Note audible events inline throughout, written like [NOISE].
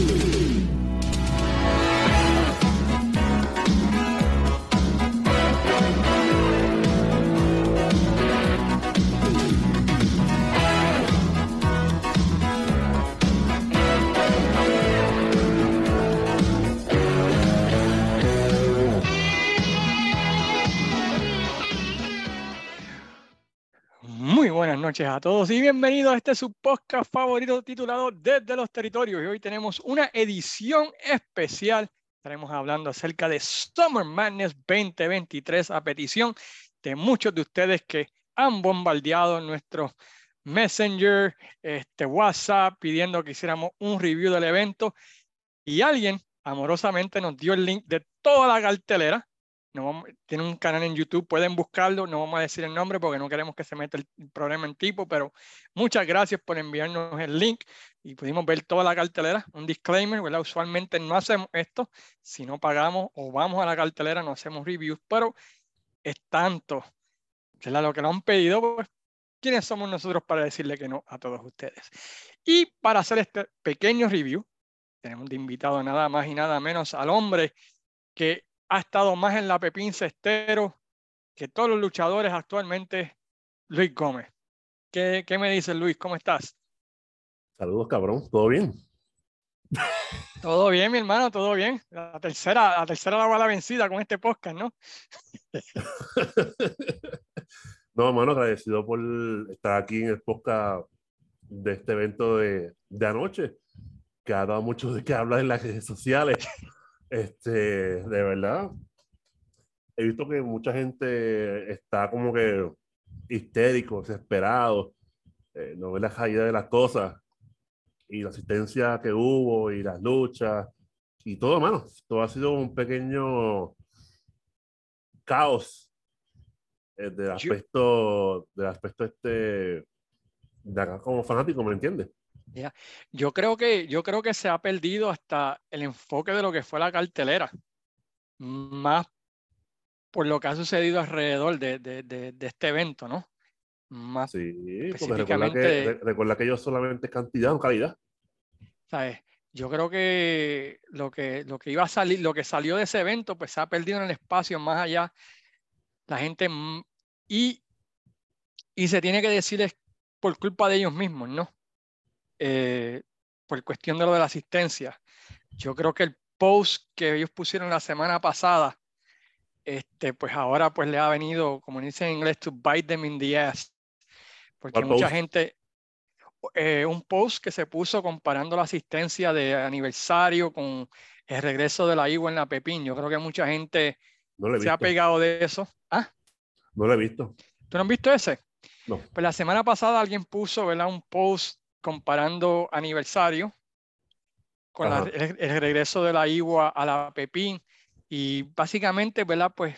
Thank you. Noches a todos y bienvenidos a este su podcast favorito titulado Desde los Territorios. Y hoy tenemos una edición especial. Estaremos hablando acerca de Summer Madness 2023 a petición de muchos de ustedes que han bombardeado nuestro Messenger, este WhatsApp, pidiendo que hiciéramos un review del evento. Y alguien amorosamente nos dio el link de toda la cartelera no tiene un canal en YouTube, pueden buscarlo, no vamos a decir el nombre porque no queremos que se meta el problema en tipo, pero muchas gracias por enviarnos el link y pudimos ver toda la cartelera. Un disclaimer, ¿verdad? Usualmente no hacemos esto, si no pagamos o vamos a la cartelera no hacemos reviews, pero es tanto, ¿verdad? Lo que nos han pedido, pues, ¿quiénes somos nosotros para decirle que no a todos ustedes? Y para hacer este pequeño review, tenemos de invitado nada más y nada menos al hombre que ha estado más en la Pepín Cestero que todos los luchadores actualmente, Luis Gómez. ¿Qué, qué me dices, Luis? ¿Cómo estás? Saludos, cabrón. ¿Todo bien? Todo bien, mi hermano, todo bien. La tercera, la tercera la bala vencida con este podcast, ¿no? [LAUGHS] no, hermano, agradecido por estar aquí en el podcast de este evento de, de anoche, que ha dado mucho de qué hablar en las redes sociales. Este, de verdad, he visto que mucha gente está como que histérico, desesperado, eh, no ve la caída de las cosas y la asistencia que hubo y las luchas y todo, mano. Todo ha sido un pequeño caos eh, del aspecto, del aspecto este de acá como fanático, ¿me entiendes? Yo, creo que, yo creo que se ha perdido hasta el enfoque de lo que fue la cartelera, más por lo que ha sucedido alrededor de, de, de, este evento, ¿no? Más sí, específicamente, recuerda que, ellos solamente cantidad o calidad. ¿sabes? Yo creo que lo que lo que iba a salir, lo que salió de ese evento, pues se ha perdido en el espacio más allá. La gente y, y se tiene que decir es por culpa de ellos mismos, ¿no? Eh, por cuestión de lo de la asistencia. Yo creo que el post que ellos pusieron la semana pasada, este, pues ahora pues le ha venido, como dice en inglés, to bite them in the ass. Porque mucha gente, eh, un post que se puso comparando la asistencia de aniversario con el regreso de la IWA en la Pepín. Yo creo que mucha gente se ha pegado de eso. ¿Ah? No lo he visto. ¿Tú no has visto ese? No. Pues la semana pasada alguien puso, ¿verdad? Un post comparando aniversario con el, regreso de la Igua a la Pepín y básicamente, ¿verdad? Pues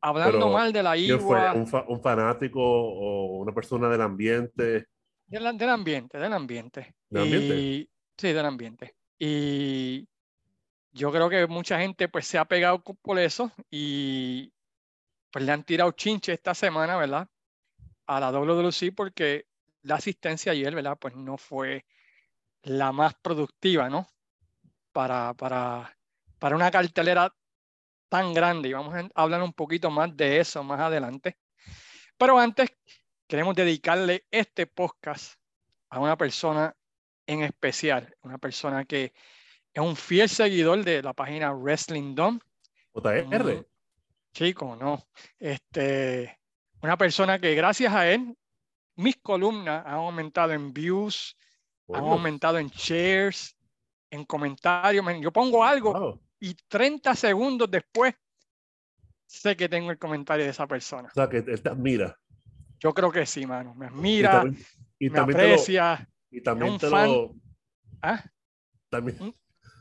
hablando mal de la Igua. Un, fanático o una persona del ambiente? Del, ambiente, del ambiente. ¿Del ambiente? sí, del ambiente. Y yo creo que mucha gente pues se ha pegado por eso y pues le han tirado chinche esta semana, ¿verdad? A la WWC porque la asistencia ayer, ¿verdad? Pues no fue la más productiva, ¿no? Para, para, para una cartelera tan grande. Y vamos a hablar un poquito más de eso más adelante. Pero antes, queremos dedicarle este podcast a una persona en especial, una persona que es un fiel seguidor de la página Wrestling Dome. JR. Chico, no. Este, una persona que gracias a él mis columnas han aumentado en views, han aumentado en shares, en comentarios. Yo pongo algo y 30 segundos después sé que tengo el comentario de esa persona. O sea, que te admira. Yo creo que sí, mano. Me admira, y me aprecia. y también es un fan. ¿Ah? También.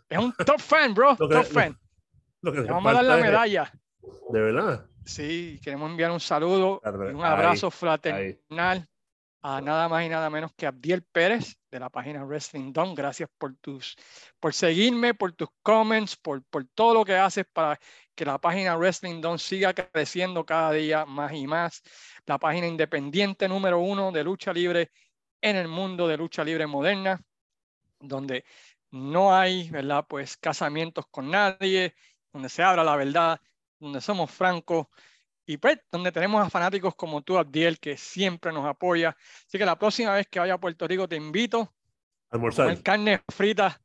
Es un top fan, bro. top fan. vamos a dar la medalla. De verdad. Sí, queremos enviar un saludo y un abrazo fraternal a nada más y nada menos que Abdiel Pérez de la página Wrestling Don. Gracias por tus, por seguirme, por tus comments, por, por todo lo que haces para que la página Wrestling Don siga creciendo cada día más y más. La página independiente número uno de lucha libre en el mundo de lucha libre moderna, donde no hay, ¿verdad? Pues casamientos con nadie, donde se habla la verdad, donde somos francos y pues donde tenemos a fanáticos como tú, Abdiel, que siempre nos apoya. Así que la próxima vez que vaya a Puerto Rico te invito a comer carne frita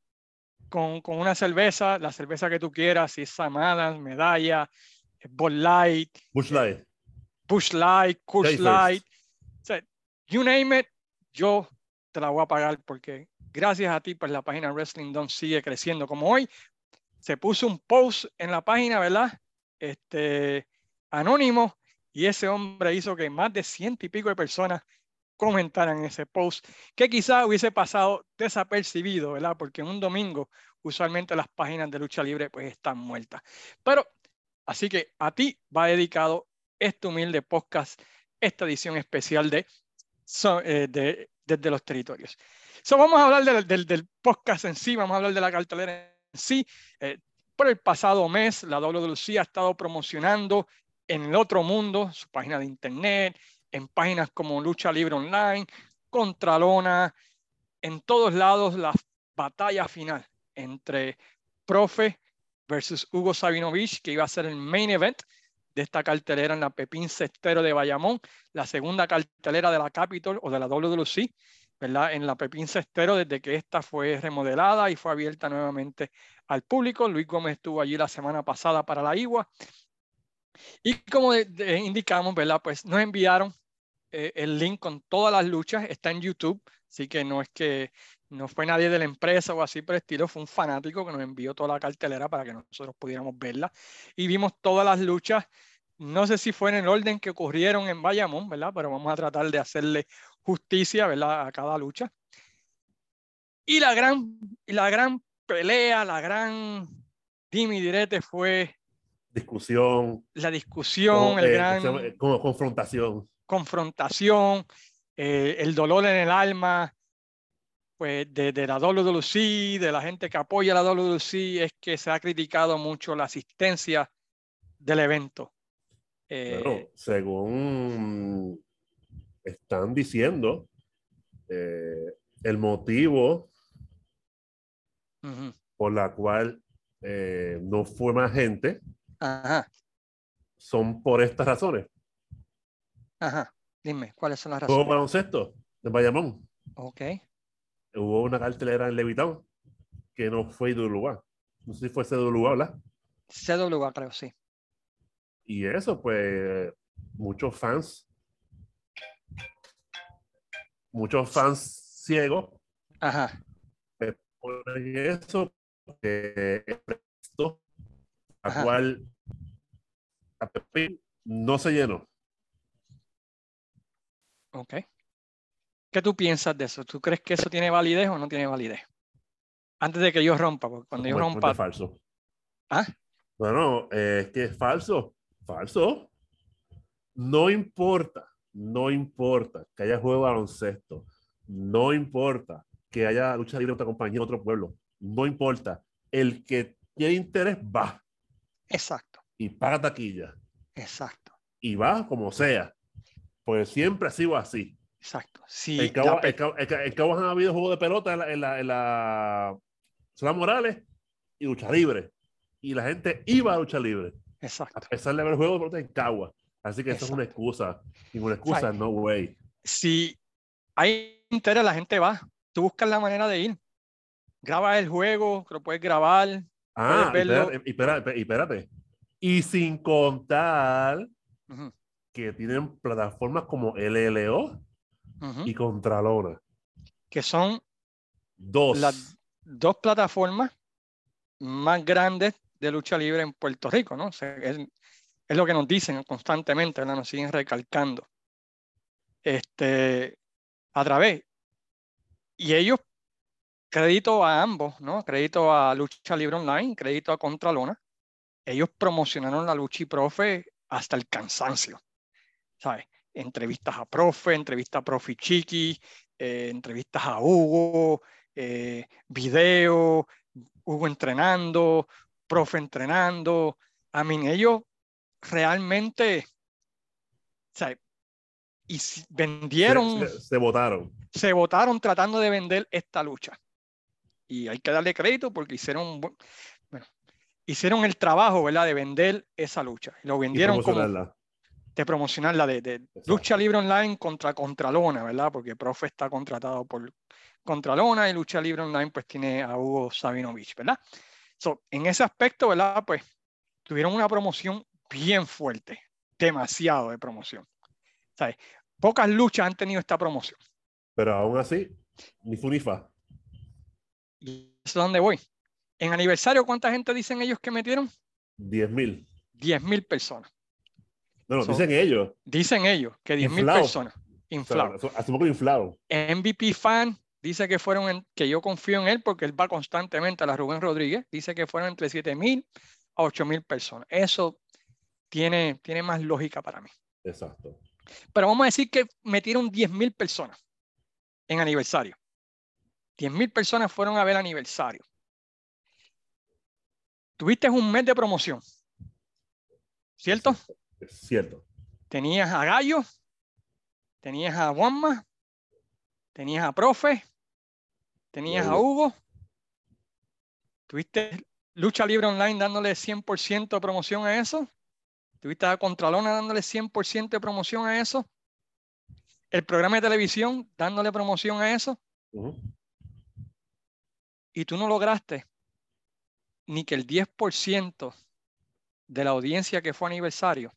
con, con, una cerveza, la cerveza que tú quieras, si es Samadas, Medalla, Bud Light, Bush Light, Bush Light, Coors Light, you name it, yo te la voy a pagar porque gracias a ti, pues la página Wrestling Don sigue creciendo. Como hoy se puso un post en la página, ¿verdad? Este, anónimo, y ese hombre hizo que más de ciento y pico de personas comentaran ese post, que quizá hubiese pasado desapercibido, ¿verdad? Porque un domingo usualmente las páginas de lucha libre pues están muertas. Pero, así que a ti va dedicado este humilde podcast, esta edición especial de, eh, de desde los territorios. So, vamos a hablar del, del, podcast en sí, vamos a hablar de la cartelera en sí. Eh, por el pasado mes, la WWC ha estado promocionando en el otro mundo su página de internet, en páginas como Lucha Libre Online, Contralona, en todos lados la batalla final entre Profe versus Hugo Sabinovich, que iba a ser el main event de esta cartelera en la Pepín Cestero de Bayamón, la segunda cartelera de la Capitol o de la WWC, ¿verdad? En la Pepín Cestero desde que esta fue remodelada y fue abierta nuevamente al público. Luis Gómez estuvo allí la semana pasada para la IGUA. Y como indicamos, ¿verdad? Pues nos enviaron eh, el link con todas las luchas, está en YouTube, así que no es que no fue nadie de la empresa o así por el estilo, fue un fanático que nos envió toda la cartelera para que nosotros pudiéramos verla. Y vimos todas las luchas, no sé si fue en el orden que ocurrieron en Bayamón, ¿verdad? Pero vamos a tratar de hacerle justicia, ¿verdad? A cada lucha. Y la gran, la gran pelea, la gran dime direte fue... Discusión. La discusión, el eh, gran... Como confrontación. Confrontación, eh, el dolor en el alma, pues de, de, la WWC, de la gente que apoya la WWC, es que se ha criticado mucho la asistencia del evento. Eh, según están diciendo, el motivo por la cual no fue más gente son por estas razones. Ajá. Dime, ¿cuáles son las razones? Juego baloncesto de Bayamón. Ok hubo una cartelera en Levitown que no fue lugar No sé si fue CWA, ¿verdad? CWA, creo, sí. Y eso, pues, muchos fans, muchos fans ciegos, Ajá. por eso, eh, esto, a cual a no se llenó. Ok. ¿Qué tú piensas de eso? ¿Tú crees que eso tiene validez o no tiene validez? Antes de que yo rompa, porque cuando yo rompa... Es falso. ¿Ah? Bueno, es que es falso. Falso. No importa, no importa que haya juego de baloncesto. No importa que haya lucha libre en otra compañía en otro pueblo. No importa. El que tiene interés va. Exacto. Y paga taquilla. Exacto. Y va como sea. Pues siempre ha sido así. Exacto. Sí, en Cabo, han habido juegos de pelota en la, en la, Morales y lucha libre. Y la gente iba a lucha libre. Exacto. A pesar de haber juegos de pelota en Cagua. Así que eso es una excusa. Ninguna excusa, no way. Si hay interés, la gente va. Tú buscas la manera de ir. Graba el juego, lo puedes grabar. Ah, y espérate, espérate, y sin contar que tienen plataformas como LLO y Contralona. Que son dos. las dos plataformas más grandes de lucha libre en Puerto Rico, ¿no? es, lo que nos dicen constantemente, nos siguen recalcando. Este, a través. Y ellos, crédito a ambos, ¿no? Crédito a Lucha Libre Online, crédito a Contralona. Ellos promocionaron la lucha y profe hasta el cansancio, ¿sabes? entrevistas a profe, entrevistas a profe Chiqui, eh, entrevistas a Hugo, eh, video, Hugo entrenando, profe entrenando. A mí, ellos realmente, sea, y vendieron. Se, votaron. Se votaron tratando de vender esta lucha. Y hay que darle crédito porque hicieron, bueno, hicieron el trabajo, ¿verdad? De vender esa lucha. Lo vendieron como de promocionarla de, de lucha libre online contra Contralona, ¿verdad? Porque Profe está contratado por Contralona y lucha libre online pues tiene a Hugo Sabinovich, ¿verdad? So, en ese aspecto, ¿verdad? Pues tuvieron una promoción bien fuerte, demasiado de promoción. ¿Sabes? Pocas luchas han tenido esta promoción. Pero aún así, ni Funifa. Y eso es donde voy. En aniversario, ¿cuánta gente dicen ellos que metieron? 10 mil. 10 mil personas. No, no, dicen ellos. Dicen ellos que 10 mil personas. Inflado. hace poco inflado. MVP fan dice que fueron, que yo confío en él porque él va constantemente a la Rubén Rodríguez, dice que fueron entre 7 mil a 8 mil personas. Eso tiene, tiene más lógica para mí. Exacto. Pero vamos a decir que metieron 10 mil personas en aniversario. 10 mil personas fueron a ver el aniversario. Tuviste un mes de promoción. ¿Cierto? Cierto. Tenías a Gallo, tenías a Juanma, tenías a Profe, tenías a Hugo. Tuviste Lucha Libre Online dándole 100% de promoción a eso. Tuviste a Contralona dándole 100% de promoción a eso. El programa de televisión dándole promoción a eso. Y tú no lograste ni que el 10% de la audiencia que fue aniversario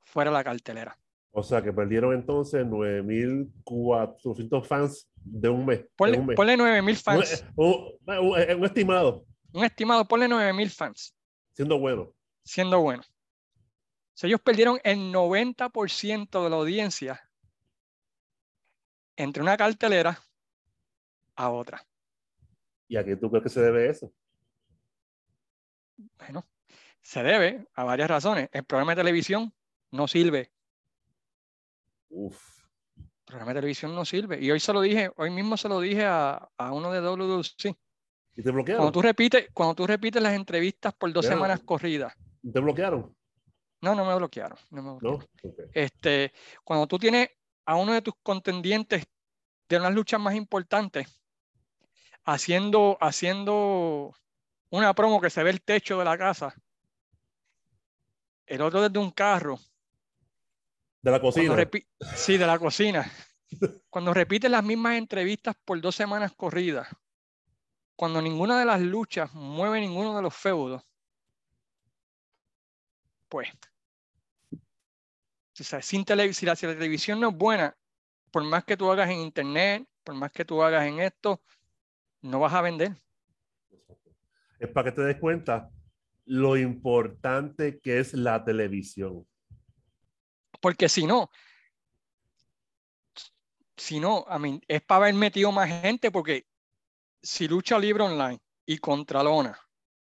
fuera la cartelera. O sea que perdieron entonces 9.400 fans de un mes. Ponle, mes. 9.000 fans. Un, un, estimado. Un estimado, ponle 9.000 fans. Siendo bueno. Siendo bueno. O ellos perdieron el 90% de la audiencia entre una cartelera a otra. ¿Y a qué tú crees que se debe eso? Bueno, se debe a varias razones. El programa de televisión no sirve. Uf. El programa de televisión no sirve. Y hoy se lo dije, hoy mismo se lo dije a, a uno de WWC. ¿Y te bloquearon? Cuando tú repites, cuando tú repites las entrevistas por dos semanas corridas. ¿Te bloquearon? No, no me bloquearon. No Este, cuando tú tienes a uno de tus contendientes de unas luchas más importantes haciendo, haciendo una promo que se ve el techo de la casa, el otro desde un carro. De la cocina. Sí, de la cocina. Cuando repite las mismas entrevistas por dos semanas corridas, cuando ninguna de las luchas mueve ninguno de los feudos, pues, si, sin si la televisión no es buena, por más que tú hagas en internet, por más que tú hagas en esto, no vas a vender es para que te des cuenta lo importante que es la televisión. Porque si no, si no, a mí, es para haber metido más gente, porque si Lucha Libre Online y Contralona,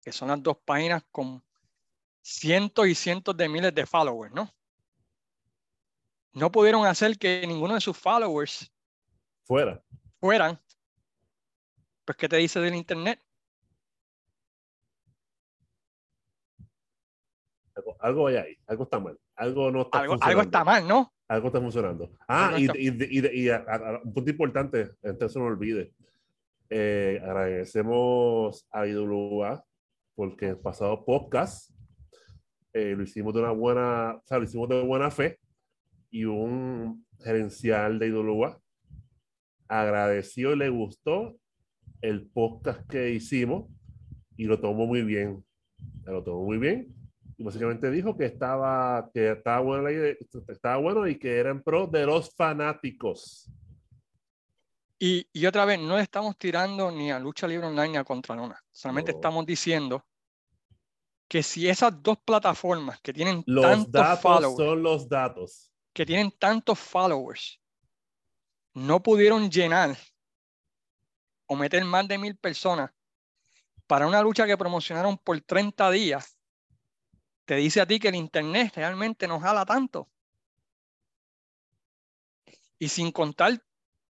que son las dos páginas con cientos y cientos de miles de followers, ¿no? No pudieron hacer que ninguno de sus followers fuera. fueran. Pues, ¿qué te dice del Internet? algo, hay ahí, algo está mal, algo no está algo, algo está mal, ¿no? Algo está funcionando. Ah, y, y, y, un punto importante, entonces no olvide. Eh, agradecemos a IWA porque el pasado podcast eh, lo hicimos de una buena, o sea, lo hicimos de buena fe y un gerencial de IWA agradeció y le gustó el podcast que hicimos y lo tomó muy bien. Lo tomó muy bien y básicamente dijo que estaba, que estaba, bueno, estaba bueno y que era en pro de los fanáticos. Y, y, otra vez, no estamos tirando ni a lucha libre online ni a Contralona. Solamente estamos diciendo que si esas dos plataformas que tienen los tantos datos followers, son los datos. Que tienen tantos followers, no pudieron llenar o meter más de mil personas para una lucha que promocionaron por 30 días te dice a ti que el Internet realmente no jala tanto. Y sin contar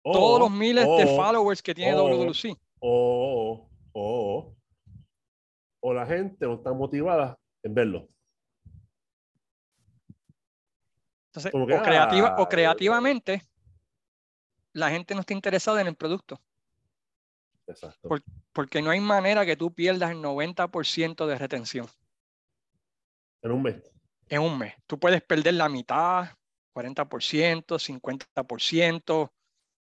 todos los miles de followers que tiene WWC. O, o, la gente no está motivada en verlo. Entonces, o, creativa, o creativamente, la gente no está interesada en el producto. Exacto. Por- porque no hay manera que tú pierdas el 90% de retención En un mes. en un mes. Tú puedes perder la mitad, 40%, 50%. O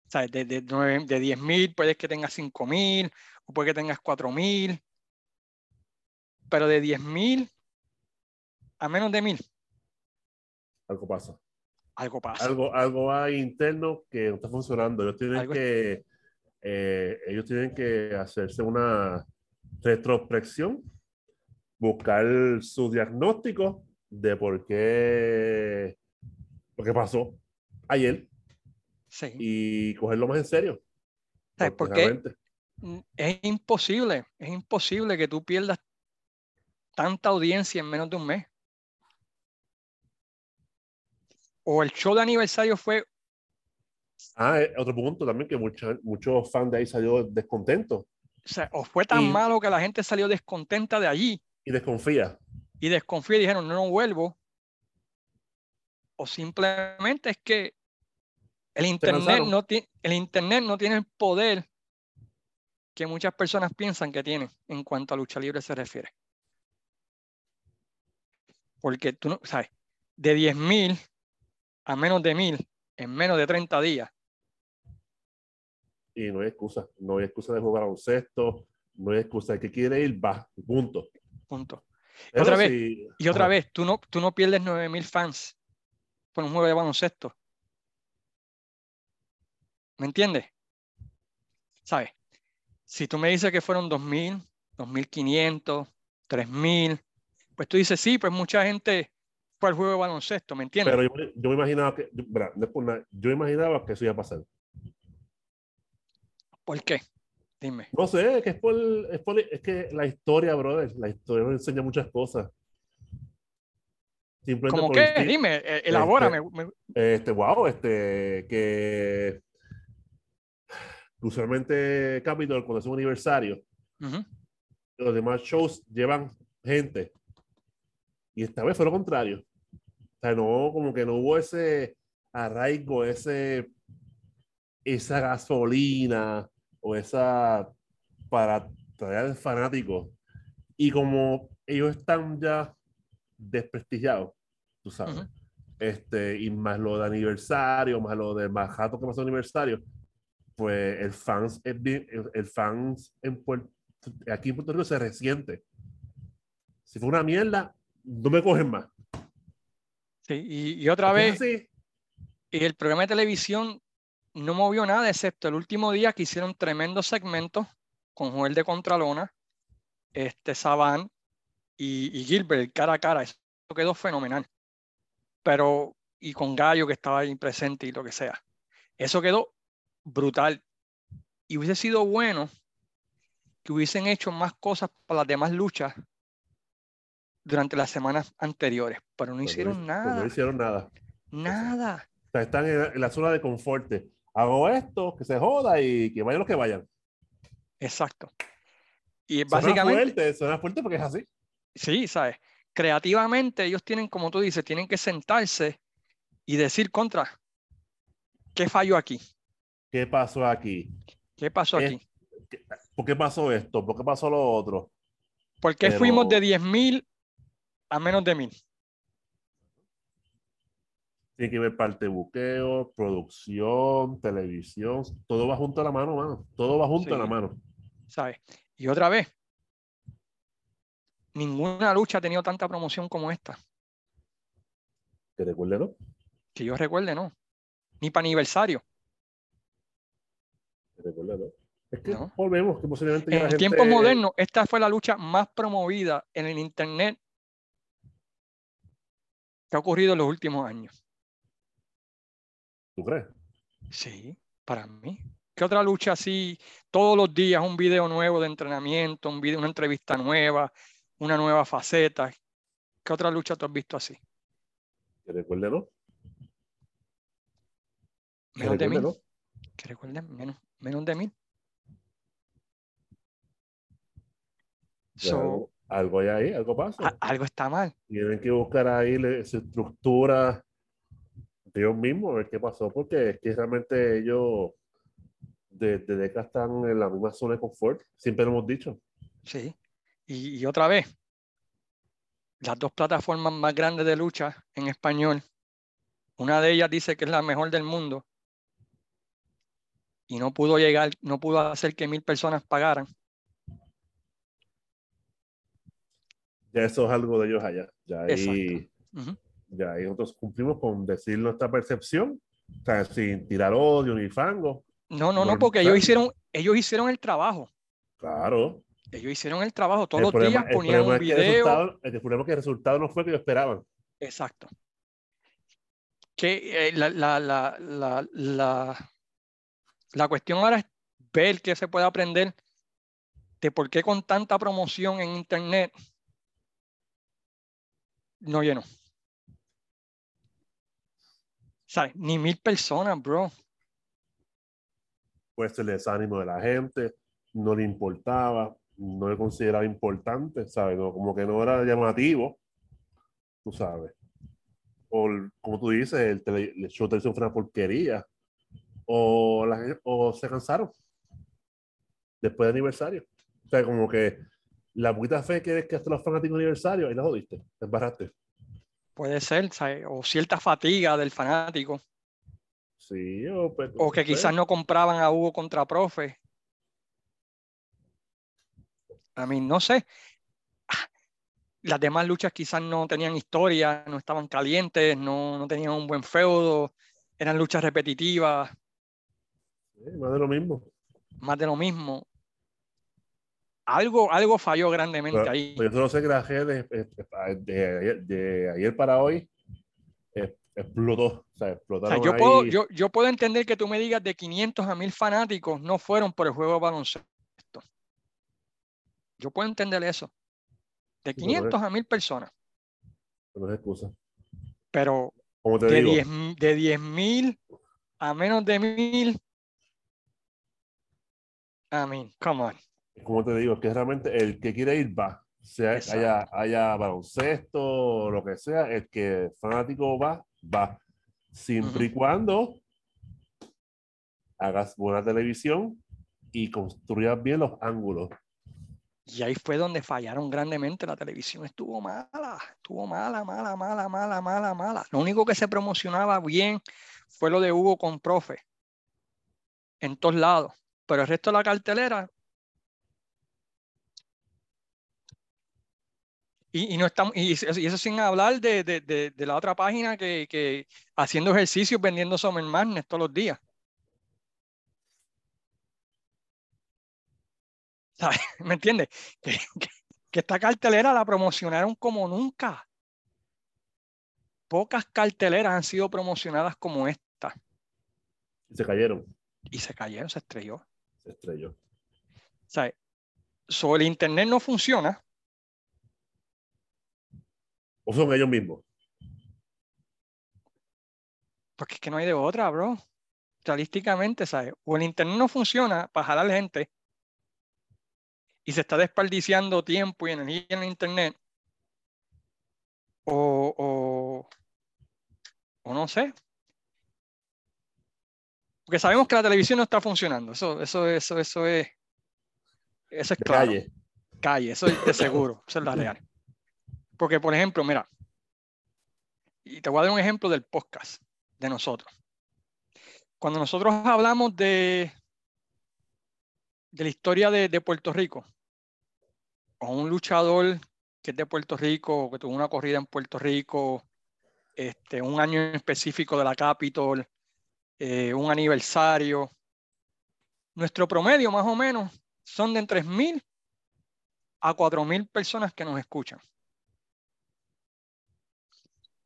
sea, de, de, de 10 mil puedes que tengas 5 mil o puede que tengas 4 mil. Pero de 10 mil a menos de mil, Algo pasa. algo pasa. Algo, algo hay interno que no está funcionando. Ellos tienen Algo- que, eh, ellos tienen que hacerse una retrospección, buscar su diagnóstico de por qué lo que pasó ayer Sí. y cogerlo más en serio. ¿Sabes por qué? Mm, Es imposible, es imposible que tú pierdas tanta audiencia en menos de un mes. O el show de aniversario fue, Ah, eh, otro punto también que muchos fans de ahí salió descontentos o sea, o fue tan Y- malo que la gente salió descontenta de allí y desconfía. y desconfía y dijeron, no, no vuelvo. O simplemente es que el internet no, tiene el internet no tiene el poder que muchas personas piensan que tiene en cuanto a lucha libre se refiere. Porque tú no, sabes, de 10.000 a menos de 1.000 en menos de 30 días, Y no hay excusa. No hay excusa de jugar baloncesto. No hay excusa de que quiere ir, va. Punto. punto. Pero Otra vez, si- Y otra Ajá. vez, tú no, tú no pierdes 9.000 fans por un juego de baloncesto. ¿Me entiendes? ¿Sabes? Si tú me dices que fueron 2.000, 2.500, 3.000, pues tú dices, sí, pues mucha gente fue al juego de baloncesto, ¿me entiendes? Pero yo, yo me imaginaba que, yo, yo imaginaba que eso iba a pasar. ¿Por qué? Dime. No sé, que es por, es por- es que la historia, brother, la historia nos enseña muchas cosas. Simplemente ¿Cómo qué? Dime, eh, elabórame. me- Este, wow, este, que usualmente Capitol, cuando es un aniversario, los demás shows llevan gente. Y esta vez fue lo contrario. O sea, no, como que no hubo ese arraigo, ese, esa gasolina o esa para traer al fanático. Y como ellos están ya desprestigiados, tú sabes. Ujú. Este, y más lo de aniversario, más lo de más rato que pasó aniversario, pues el fans el, el fans en Puerto, aquí en Puerto Rico se resiente. Si fue una mierda, no me cogen más. Sí, y, y otra vez, y el programa de televisión no movió nada, excepto el último día que hicieron tremendo segmento con Joel de Contralona, este Saban y, y Gilbert cara a cara. Eso quedó fenomenal. Pero, y con Gallo que estaba ahí presente y lo que sea. Eso quedó brutal. Y hubiese sido bueno que hubiesen hecho más cosas para las demás luchas durante las semanas anteriores, pero no hicieron nada, no hicieron nada. nada. O sea, están en, en la zona de confort. Hago esto, que se joda y que vayan los que vayan. Exacto. Y Suena básicamente, fuerte, suena fuerte porque es así. sí, ¿sabes? Creativamente ellos tienen, como tú dices, tienen que sentarse y decir contra, ¿qué falló aquí? ¿Qué pasó aquí? ¿Qué pasó aquí? ¿Por qué pasó esto? ¿Por qué pasó lo otro? ¿Por qué fuimos de pero- 10.000 a menos de 1.000? Tiene que ver parte de buqueo, producción, televisión, todo va junto a la mano, mano. Todo va junto a la mano. ¿Sabes? Y otra vez, ninguna lucha ha tenido tanta promoción como esta. Que recuerde, ¿no? Que yo recuerde, ¿no? Ni para aniversario. Que recuerde, ¿no? Es que No. volvemos, que posiblemente En gente- tiempos modernos, esta fue la lucha más promovida en el Internet que ha ocurrido en los últimos años. ¿Tú crees? Sí, para mí. ¿Qué otra lucha así? Todos los días un video nuevo de entrenamiento, un video, una entrevista nueva, una nueva faceta. ¿Qué otra lucha tú has visto así? Que recuerde, ¿no? Menos de mil. ¿no? Que recuerden, menos, menos de mil. So, algo, algo hay ahí, algo pasa. a- algo está mal. Tienen que buscar ahí le- su estructura de ellos mismos, a ver qué pasó, porque es que realmente ellos desde décadas están en la misma zona de confort, siempre lo hemos dicho. Sí. Y, y otra vez, las dos plataformas más grandes de lucha en español, una de ellas dice que es la mejor del mundo y no pudo llegar, no pudo hacer que mil personas pagaran. Ya eso es algo de ellos allá. Ya ahí. Ya ahí nosotros cumplimos con decir nuestra percepción, o sea, sin tirar odio ni fango. No, no, no, porque ellos hicieron, ellos hicieron el trabajo. Claro. Ellos hicieron el trabajo. Todos El los problema, días ponían un es que el video. el problema es que el resultado no fue que ellos esperaban. Exacto. Que eh, la, la, la, la, la, la cuestión ahora es ver qué se puede aprender de por qué con tanta promoción en internet no llenó. ¿Sabes? Ni mil personas, bro. Pues el desánimo de la gente, no le importaba, no le consideraba importante, ¿sabes? No, como que no era llamativo, tú sabes. O como tú dices, el, tele- el show televisión fue una porquería. O, la o se cansaron después del aniversario. O sea, como que la poquita fe que que hasta los fanáticos aniversario, ahí la jodiste, te embarraste. Puede ser, ¿sabes? O cierta fatiga del fanático. Sí, o, pues, O que quizás no compraban a Hugo contra Profe. A mí, no sé. Ah, Las demás luchas quizás no tenían historia, no estaban calientes, no, no tenían un buen feudo, eran luchas repetitivas, Sí, más de lo mismo. más de lo mismo. Algo, algo falló grandemente Pero- ahí. pero yo solo sé que redes eh, eh, de, ayer- de ayer para hoy eh, explotó. O sea, O sea, yo, puedo, yo, yo puedo entender que tú me digas de 500 a 1000 fanáticos no fueron por el juego de baloncesto. Yo puedo entender eso. De Sí, pero no es- 500 a 1000 personas. No es excusa. Pero Como te de digo, 10 m- de 10.000 a menos de 1000. I mean, come on. Como te digo, es que realmente el que quiere ir va. Sea Exacto. haya, haya baloncesto o lo que sea, el que fanático va, va. Siempre y cuando hagas buena televisión y construyas bien los ángulos. Y ahí fue donde fallaron grandemente. La televisión estuvo mala, estuvo mala, mala, mala, mala, mala, mala. Lo único que se promocionaba bien fue lo de Hugo con profe. En todos lados. Pero el resto de la cartelera. Y, y no estamos, y eso, y eso sin hablar de, de- de- de la otra página que, que haciendo ejercicios vendiendo Summer Madness todos los días. ¿Sabes? [LAUGHS] ¿Me entiendes? Que, que- que esta cartelera la promocionaron como nunca. Pocas carteleras han sido promocionadas como esta. Y se cayeron. Y se cayeron, se estrelló. Se estrelló. ¿Sabes? So, el internet no funciona. O son ellos mismos. Porque es que no hay de otra, bro. Estadísticamente, ¿sabes? O el internet no funciona para jalar gente y se está desperdiciando tiempo y energía en el internet. O, o, o no sé. Porque sabemos que la televisión no está funcionando. Eso, eso, eso, eso es. Eso es claro. calle. calle, eso es de seguro, eso es la real. Porque, por ejemplo, mira, y te voy a dar un ejemplo del podcast de nosotros. Cuando nosotros hablamos de, de la historia de, Puerto Rico, o un luchador que es de Puerto Rico, que tuvo una corrida en Puerto Rico, este, un año en específico de la Capitol, eh, un aniversario, nuestro promedio más o menos son de entre 3.000 a 4.000 personas que nos escuchan.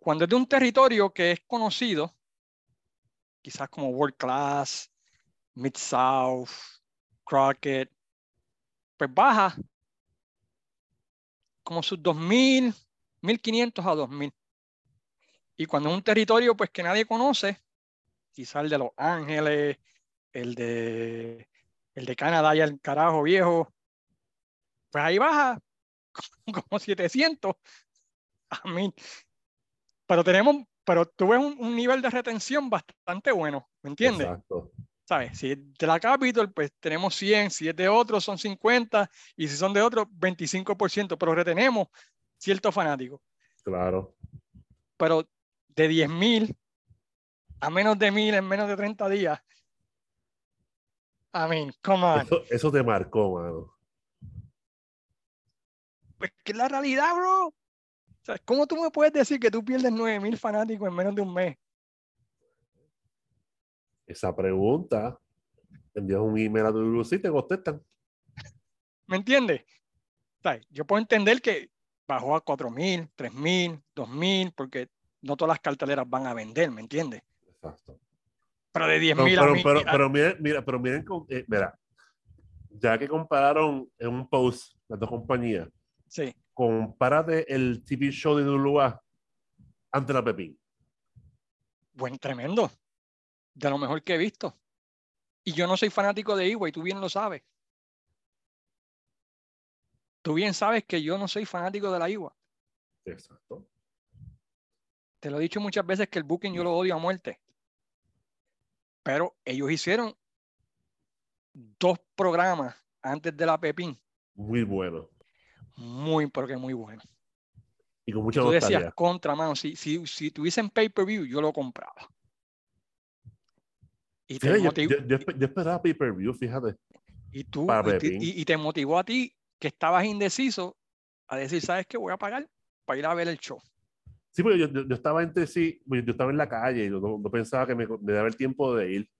Cuando es de un territorio que es conocido, quizás como World Class, Mid South, Crockett, pues baja como sus 2.000, 1.500 a 2.000. Y cuando es un territorio pues que nadie conoce, quizás el de Los Ángeles, el de, el de Canadá y el carajo viejo, pues ahí baja [LAUGHS] como 700 a 1000. Pero tenemos, pero tuve un, un nivel de retención bastante bueno, ¿me entiendes? Exacto. ¿Sabes? Si es de la Capitol, pues tenemos 100, si es de otros son 50 y si son de otros 25%, pero retenemos ciertos fanáticos. Claro. Pero de 10.000 a menos de 1.000 en menos de 30 días. I mean, come on. Eso, eso te marcó, mano. Pues que es la realidad, bro. Sea, ¿Cómo tú me puedes decir que tú pierdes 9.000 fanáticos en menos de un mes? Esa pregunta, envías un email a tu y te contestan. ¿Me entiendes? O sea, yo puedo entender que bajó a 4.000, 3.000, 2.000, porque no todas las carteleras van a vender, ¿me entiendes? Exacto. Pero de No, 10.000 a pero, 1.000, pero, a- pero miren, mira, pero miren, con- eh, mira, ya que compararon en un post las dos compañías, sí, compárate el TV show de WA ante la Pepín. buen, tremendo. De lo mejor que he visto. Y yo no soy fanático de Eway, tú bien lo sabes. Tú bien sabes que yo no soy fanático de la Iwa. Exacto. Te lo he dicho muchas veces que el booking yo lo odio a muerte. Pero ellos hicieron dos programas antes de la Pepín. Muy bueno. Muy, porque muy bueno. Y con mucha Tú decías nostalgia. contra, mano. Si, si, si tuviesen pay-per-view, yo lo compraba. Y, te Fíjate, yo, yo- yo espe- yo esperaba pay-per-view, fíjate. y tú y te, y- y te motivó a ti que estabas indeciso a decir, ¿sabes qué? Voy a pagar para ir a ver el show. Sí, porque yo, yo, yo estaba entre sí, pues, yo estaba en la calle y no, no pensaba que me, me daba el tiempo de ir.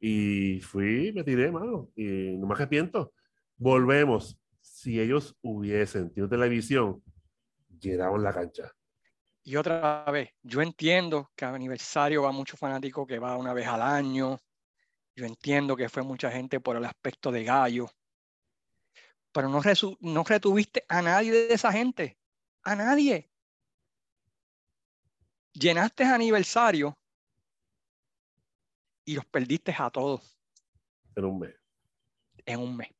Y fui, me tiré, mano, y no me arrepiento. Volvemos. Si ellos hubiesen tenido televisión, llenaban la cancha. Y otra vez, yo entiendo que a aniversario va mucho fanático que va una vez al año. Yo entiendo que fue mucha gente por el aspecto de gallo. Pero no, no retuviste a nadie de esa gente. A nadie. Llenaste aniversario y los perdiste a todos en un mes. en un mes.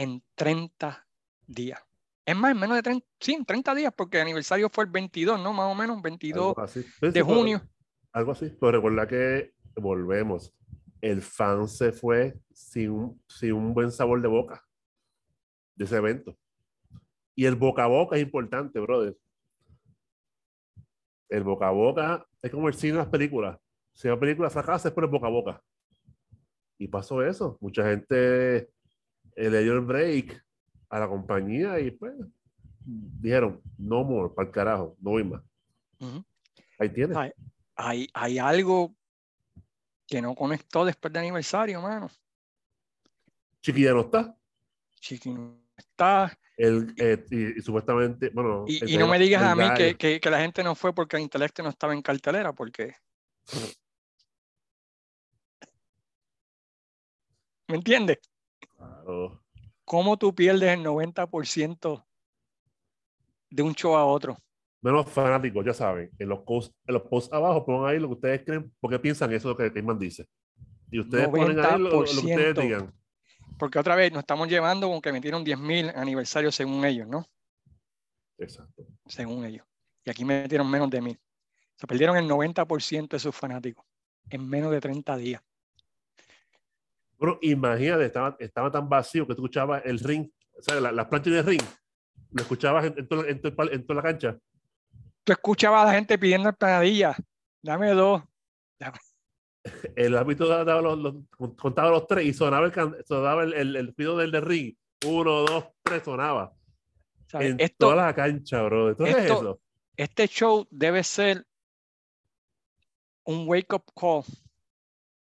En 30 días. Es más, en menos de 30, sí, en 30 días, porque el aniversario fue el 22, ¿no? Más o menos, 22 Algo así. Sí, de sí, junio. Algo así. Pero recuerda que volvemos. El fan se fue sin un, sin un buen sabor de boca de ese evento. Y el boca a boca es importante, brother. El boca a boca es como el cine en las películas. Si una película fracasa es por el boca a boca. Y pasó eso. Mucha gente le dio el break a la compañía y pues dijeron, no more, para el carajo, no voy más. Ahí tienes. Ay. hay, hay algo que no conectó después del aniversario, mano. Chiquilla no está. Chiqui no está. El, eh, y, y supuestamente, bueno. Y, el y no me digas a mí que, que- que la gente no fue porque el intelecto no estaba en cartelera, porque. [LAUGHS] ¿Me entiendes? ¿Cómo tú pierdes el 90% de un show a otro? Menos fanáticos, ya saben. En los, posts, en los posts abajo pongan ahí lo que ustedes creen, porque piensan eso que Cayman dice. Y ustedes ponen ahí lo, lo que ustedes 90%. digan. Porque otra vez nos estamos llevando con que metieron 10.000 aniversarios según ellos, ¿no? Exacto. Según ellos. Y aquí metieron menos de 1.000. Se perdieron el 90% de sus fanáticos en menos de 30 días. Bueno, imagínate, estaba, estaba tan vacío que tú escuchabas el ring, o sea, la- las planchas de ring, lo escuchabas en, en toda, en toda- en toda la cancha. Tú escuchabas a la gente pidiendo empanadillas. Dame dos. [LAUGHS] El árbitro daba los, los- contaba los tres y sonaba el, sonaba el, el, el pido del de ring. Uno, dos, tres, sonaba. ¿Sabes? En Esto, toda la cancha, bro. Esto- eso. este show debe ser un wake up call,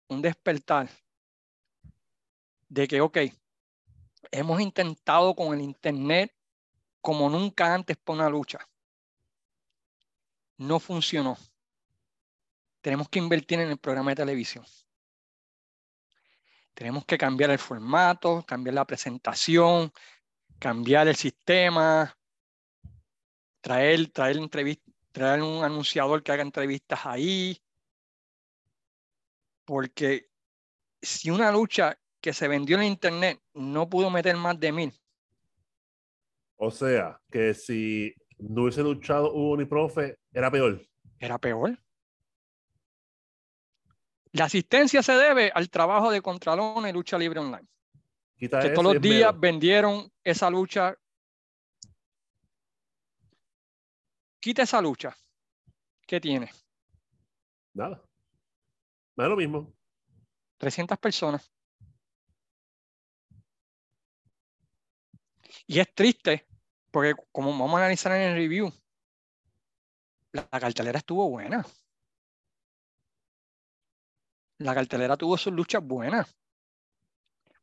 un despertar de que, ok, hemos intentado con el Internet como nunca antes por una lucha. No funcionó. Tenemos que invertir en el programa de televisión. Tenemos que cambiar el formato, cambiar la presentación, cambiar el sistema, traer, traer entrevistas, traer un anunciador que haga entrevistas ahí. Porque si una lucha que se vendió en internet no pudo meter más de mil, O sea, que si no hubiese luchado Hugo ni Profe, era peor. era peor. La asistencia se debe al trabajo de Contralona y Lucha Libre Online. Quita que todos los días vendieron esa lucha. Quita esa lucha. ¿Qué tiene? Nada. No es lo mismo. 300 personas. Y es triste, porque como vamos a analizar en el review, la, la cartelera estuvo buena. La cartelera tuvo sus luchas buenas.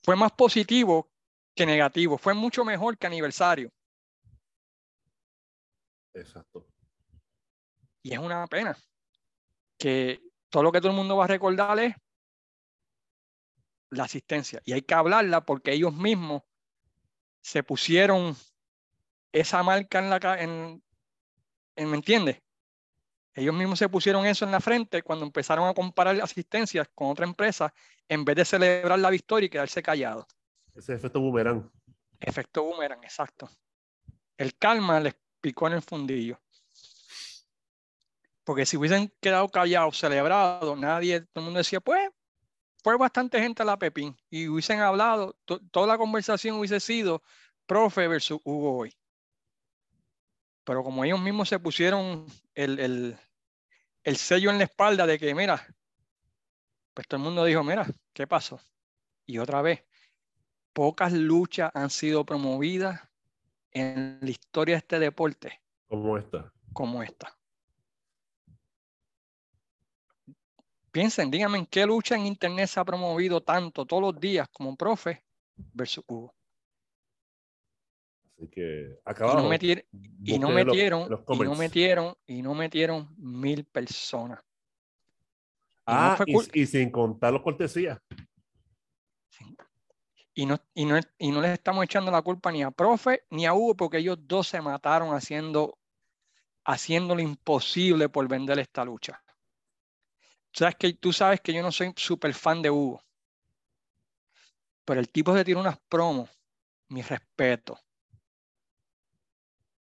Fue más positivo que negativo. Fue mucho mejor que aniversario. Exacto. Y es una pena que todo lo que todo el mundo va a recordar es la asistencia. Y hay que hablarla porque ellos mismos se pusieron esa marca en la en, en- ¿me entiendes? Ellos mismos se pusieron eso en la frente cuando empezaron a comparar asistencias con otra empresa en vez de celebrar la victoria y quedarse callados. Ese efecto boomerang. Efecto boomerang, exacto. El calma les picó en el fundillo. Porque si hubiesen quedado callados, celebrado, nadie, todo el mundo decía, pues, fue bastante gente a la Pepín. Y hubiesen hablado, to- toda la conversación hubiese sido profe versus Hugo hoy. Pero como ellos mismos se pusieron el, el, el sello en la espalda de que, mira, pues todo el mundo dijo, mira, ¿qué pasó? Y otra vez, pocas luchas han sido promovidas en la historia de este deporte Como esta. como esta. Piensen, díganme en qué lucha en internet se ha promovido tanto todos los días como profe versus Hugo. Así que Y acabamos. no, y no los- metieron, los y no metieron, y no metieron mil personas. Y no Ah, y, sin contar los cortesías. Y no, y, no, y no les estamos echando la culpa ni a profe ni a Hugo porque ellos dos se mataron haciendo, haciendo lo imposible por vender esta lucha. Sabes que, tú sabes que yo no soy súper fan de Hugo. Pero el tipo se tira unas promos, mi respeto.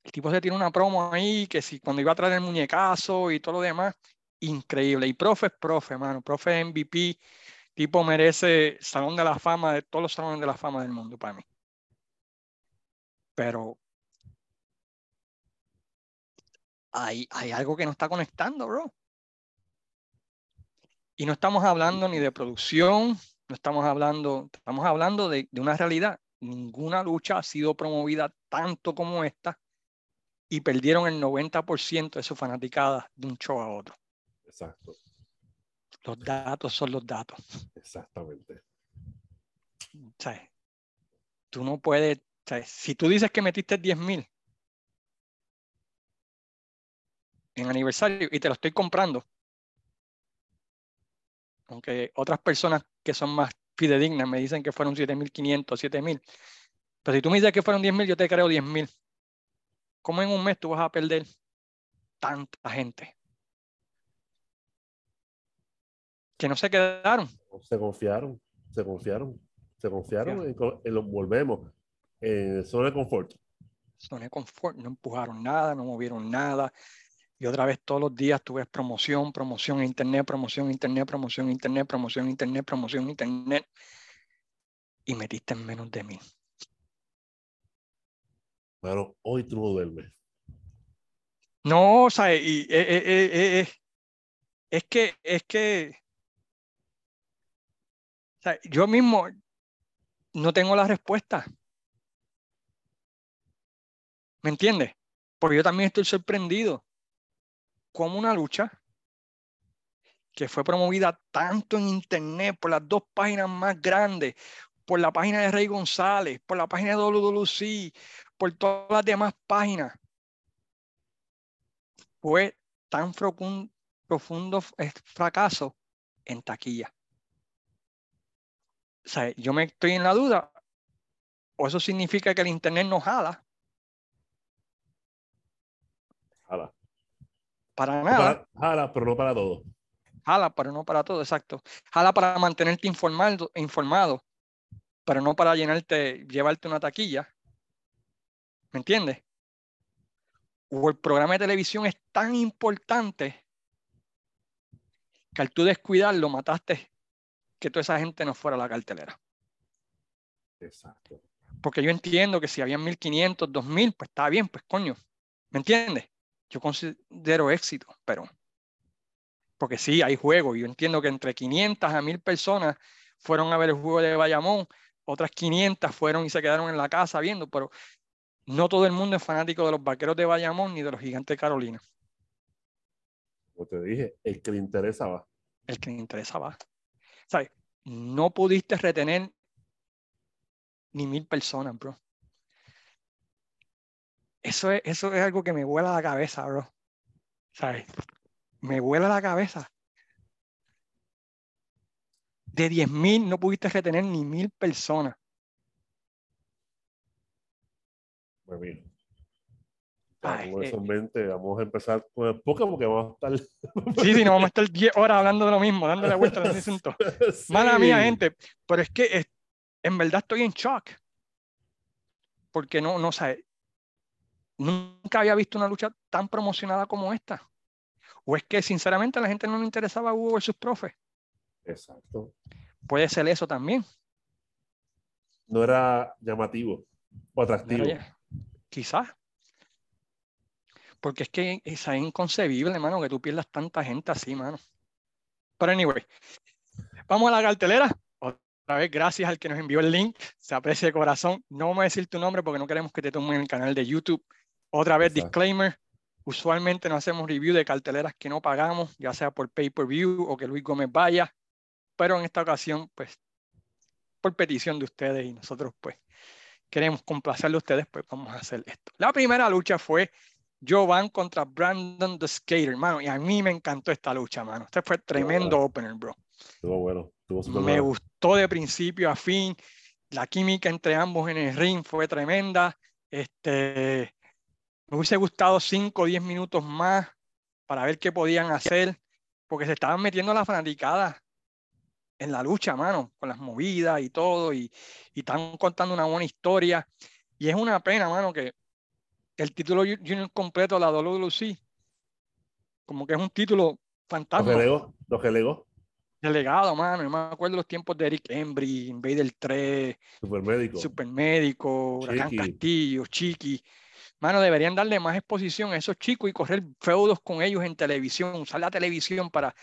El tipo se tira una promo ahí que si cuando iba a traer el muñecazo y todo lo demás, increíble. Y profe es profe, mano. Profe es MVP. Tipo merece Salón de la Fama de todos los salones de la fama del mundo para mí. Pero hay, hay algo que no está conectando, bro. Y no estamos hablando ni de producción, no estamos hablando, estamos hablando de, de una realidad. Ninguna lucha ha sido promovida tanto como esta y perdieron el 90% de su fanaticada de un show a otro. Exacto. Los datos son los datos. Exactamente. O sea, tú no puedes, o sea, si tú dices que metiste 10 mil en aniversario y te lo estoy comprando, aunque otras personas que son más fidedignas me dicen que fueron 7.500, 7.000, pero si tú me dices que fueron 10 mil, yo te creo 10 mil. ¿Cómo en un mes tú vas a perder tanta gente? Que no se quedaron. Se confiaron. Se confiaron. Se confiaron Ya. en, en los volvemos. En zona de confort. zona de confort, no empujaron nada, no movieron nada. Y otra vez todos los días tú ves promoción, promoción internet, promoción internet, promoción internet, promoción internet, promoción internet. Y metiste en menos de mil. Mano, hoy tú no duermes. No, o sea, y, eh, eh, eh, es que, es que, o sea, yo mismo no tengo la respuesta. ¿Me entiendes? Porque yo también estoy sorprendido. Como una lucha que fue promovida tanto en internet por las dos páginas más grandes, por la página de Rey González, por la página de WWC, por todas las demás páginas, fue tan profun- profundo fracaso en taquilla. O sea, yo me estoy en la duda, o eso significa que el internet no Jala. Para nada. Para- jala, pero no para todo. Jala, pero no para todo, exacto. Jala para mantenerte informado, informado, pero no para llenarte, llevarte una taquilla. ¿Me entiendes? O el programa de televisión es tan importante que al tú descuidarlo mataste que toda esa gente no fuera a la cartelera. Exacto. Porque yo entiendo que si había 1500, 2000, pues está bien, pues coño. ¿Me entiendes? Yo considero éxito, pero. Porque sí, hay juegos. Yo entiendo que entre 500 a 1000 personas fueron a ver el juego de Bayamón, otras 500 fueron y se quedaron en la casa viendo, pero no todo el mundo es fanático de los vaqueros de Bayamón ni de los gigantes de Carolina. Como te dije, el que le interesa va. El que le interesa va. ¿Sabes? No pudiste retener ni mil personas, bro. Eso es, eso es algo que me vuela la cabeza, bro. ¿Sabes? Me vuela la cabeza. De 10.000 no pudiste retener ni mil personas. Pues bien. eso en mente, vamos a empezar con el porque vamos a estar. [LAUGHS] Sí, sí, no vamos a estar 10 horas hablando de lo mismo, dándole vuelta al asunto. [LAUGHS] sí. Mala mía, gente, pero es que en verdad estoy en shock. Porque no, no sé, nunca había visto una lucha tan promocionada como esta. O es que sinceramente a la gente no le interesaba Hugo versus Profe. Exacto. Puede ser eso también. No era llamativo o atractivo. Quizás. Porque es que es inconcebible, hermano, que tú pierdas tanta gente así, mano. Pero anyway, vamos a la cartelera. Otra vez, gracias al que nos envió el link. Se aprecia de corazón. No vamos a decir tu nombre porque no queremos que te tomen el canal de YouTube. Otra vez, disclaimer. Usualmente no hacemos review de carteleras que no pagamos, ya sea por pay-per-view o que Luis Gómez vaya. Pero en esta ocasión, pues, por petición de ustedes y nosotros, pues, queremos complacerle a ustedes, pues vamos a hacer esto. La primera lucha fue Jovan contra Brandon the Skater, hermano, y a mí me encantó esta lucha, mano. Este fue tremendo opener, bro. Estuvo bueno. me gustó de principio a fin. La química entre ambos en el ring fue tremenda. Este, me hubiese gustado 5 o 10 minutos más para ver qué podían hacer, porque se estaban metiendo a la fanaticada en la lucha, mano, con las movidas y todo, y, y están contando una buena historia. Y es una pena, mano, que el título junior completo de la WWC, como que es un título fantástico. Lo que legó, Delegado, mano. Yo me acuerdo los tiempos de Eric Embry, Invader 3, Supermédico, Supermédico, Huracán Castillo, Chiqui. Mano, deberían darle más exposición a esos chicos y correr feudos con ellos en televisión, usar la televisión para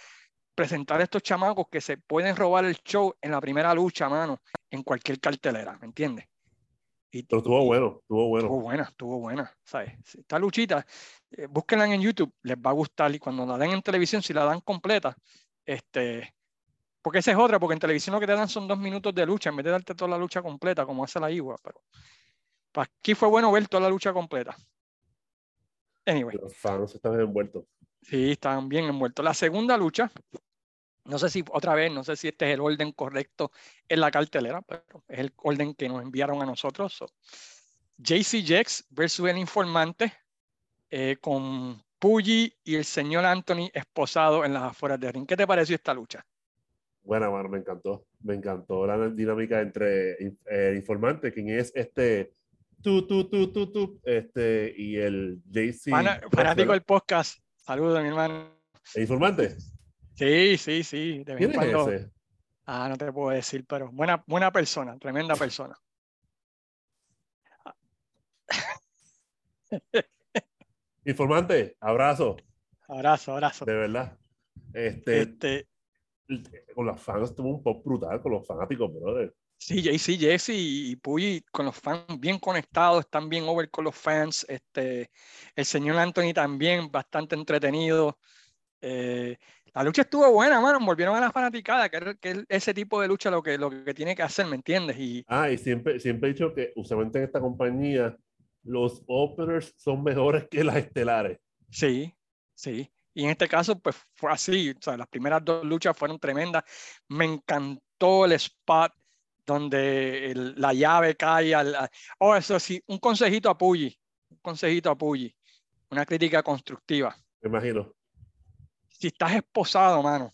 presentar a estos chamacos que se pueden robar el show en la primera lucha, mano, en cualquier cartelera, ¿me entiendes? Y, Pero estuvo bueno, estuvo bueno. Estuvo buena, estuvo buena, ¿sabes? Esta luchita, eh, búsquenla en YouTube, les va a gustar y cuando la den en televisión, si la dan completa, este, porque esa es otra, porque en televisión lo que te dan son dos minutos de lucha, en vez de darte toda la lucha completa, como hace la Igua, pero aquí fue bueno ver toda la lucha completa. Anyway. Los fans están envueltos. Sí, están bien envueltos. La segunda lucha, no sé si otra vez, no sé si este es el orden correcto en la cartelera, pero es el orden que nos enviaron a nosotros. So. JC Jex versus el informante eh, con Puggy y el señor Anthony esposado en las afueras de ring. ¿Qué te pareció esta lucha? Buena, mano, me encantó. Me encantó la dinámica entre el eh, informante, quien es este tú, tú, tú, tú, tú, este, y el JC. Fanático del podcast. Saludos, mi hermano. ¿El informante? Sí, sí, sí. De ¿Quién es ese? Ah, no te puedo decir, pero buena, buena persona, tremenda persona. [LAUGHS] Informante, abrazo. Abrazo, abrazo. De verdad. Este, este con los fans estuvo un poco brutal, con los fanáticos, brother. Sí, JC, Jesse y Puy con los fans bien conectados, están bien over con los fans. Este, el señor Anthony también bastante entretenido. Eh, la lucha estuvo buena, mano. Volvieron a la fanaticada, que, que ese tipo de lucha lo que, lo que tiene que hacer, ¿me entiendes? Y, ah, y siempre, siempre he dicho que usualmente en esta compañía los openers son mejores que las estelares. Sí, sí. Y en este caso, pues fue así. O sea, las primeras dos luchas fueron tremendas. Me encantó el spot donde la llave cae al... oh, eso sí, un consejito a Puyi, un consejito a Puyi, una crítica constructiva. Me imagino. Si estás esposado, mano,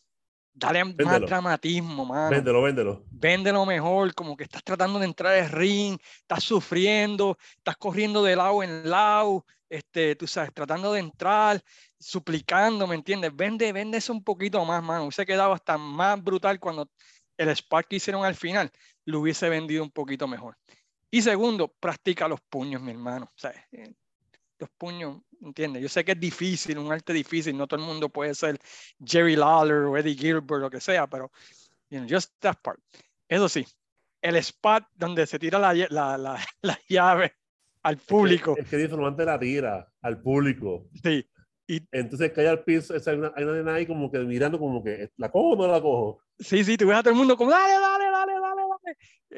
Dale más Véndelo. dramatismo, mano. Véndelo, véndelo. Véndelo mejor, como que estás tratando de entrar al ring, estás sufriendo, estás corriendo de lado en lado, este, tú sabes, tratando de entrar, suplicando, ¿me entiendes? Vende, vende eso un poquito más, mano. Hubiese quedado hasta más brutal cuando el spot que hicieron al final lo hubiese vendido un poquito mejor. Y segundo, practica los puños, mi hermano. O sea, eh, los puños, ¿entiendes? Yo sé que es difícil, un arte difícil, no todo el mundo puede ser Jerry Lawler o Eddie Gilbert, lo que sea, pero, you know, just that part. Eso sí, el spot donde se tira la, la, la, [LAUGHS] la llave al público, Es que el informante la tira al público. sí, Entonces cae al piso, sea, hay una, hay una nena ahí como que mirando como que, ¿la cojo o no la cojo? sí, sí, tú ves a todo el mundo como, dale, dale, dale, dale,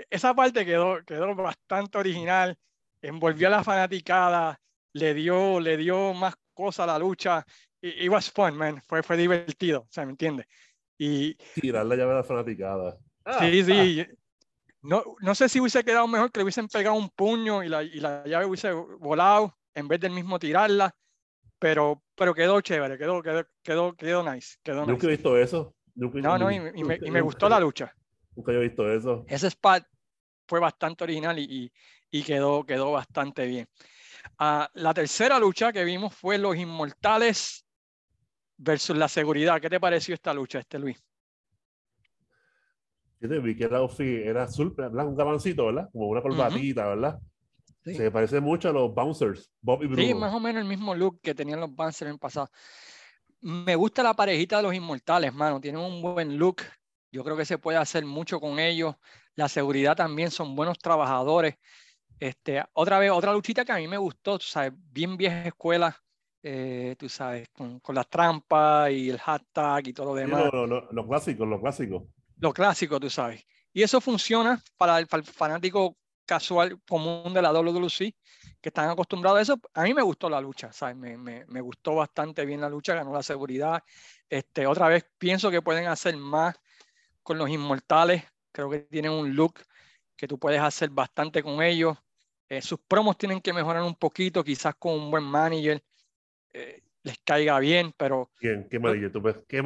Esa parte quedó, quedó bastante original, envolvió a la fanaticada, le dio, le dio más cosas a la lucha. It, it was fun, man, fue, fue divertido, o sea, ¿me entiendes? Y, Tirar la llave a la fanaticada. Ah, Sí, ah, sí. No, no sé si hubiese quedado mejor que le hubiesen pegado un puño y la, y la llave hubiese volado en vez del mismo tirarla, pero, pero quedó chévere, quedó, quedó, quedó, quedó nice. Quedó Nunca he nice. visto eso. Nunca, No, no, y, y me, y me gustó la lucha. Nunca he visto eso. Ese spot fue bastante original y, y, y quedó, quedó bastante bien. Ah, la tercera lucha que vimos fue los Inmortales versus la Seguridad. ¿Qué te pareció esta lucha, este Luis? Yo te vi que el outfit era azul, ¿verdad? un gabancito, ¿verdad? Como una corbatita, ¿verdad? Sí. Se parece mucho a los bouncers, Bob y Bruno. Sí, más o menos el mismo look que tenían los Bouncers en el pasado. Me gusta la parejita de los inmortales, mano. Tienen un buen look. Yo creo que se puede hacer mucho con ellos. La seguridad también son buenos trabajadores. Este, otra vez, otra luchita que a mí me gustó, tú sabes, bien vieja escuela, eh, tú sabes, con, con las trampas y el hashtag y todo lo Sí, demás. lo, lo, lo- lo clásico, lo clásico. Lo clásico, tú sabes. Y eso funciona para el, para el fanático casual común de la WWC, que están acostumbrados a eso. A mí me gustó la lucha, ¿sabes? Me, me, me gustó bastante bien la lucha, ganó la seguridad. Este, otra vez pienso que pueden hacer más con los inmortales. Creo que tienen un look que tú puedes hacer bastante con ellos. Eh, sus promos tienen que mejorar un poquito, quizás con un buen manager eh, les caiga bien, pero ¿Quién? ¿Qué manager tú ves? ¿Qué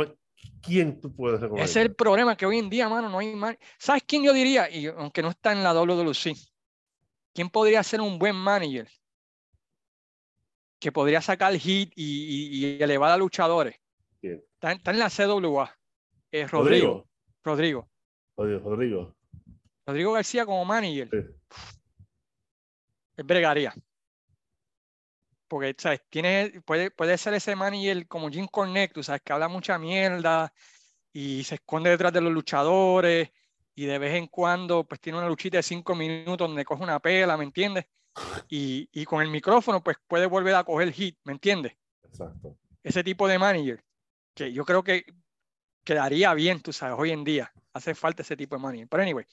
¿Quién tú puedes recomendar? ese es el problema que hoy en día, mano, no hay man- ¿Sabes quién yo diría? Y aunque no está en la WWC, ¿quién podría ser un buen manager? Que podría sacar hit y, y- y elevar a luchadores. Está, en- está en la CWA. Eh, Rodrigo. Rodrigo. Rodrigo. Rodrigo. Rodrigo García como manager. Sí. Es bregaría. Porque, ¿sabes? Tiene, puede, puede ser ese manager como Jim Cornette, sabes, que habla mucha mierda y se esconde detrás de los luchadores y de vez en cuando pues tiene una luchita de cinco minutos donde coge una pela, ¿me entiendes? Y, y con el micrófono pues puede volver a coger hit, ¿me entiendes? Exacto. Ese tipo de manager que yo creo que quedaría bien, tú sabes, hoy en día. Hace falta ese tipo de manager. Pero anyway,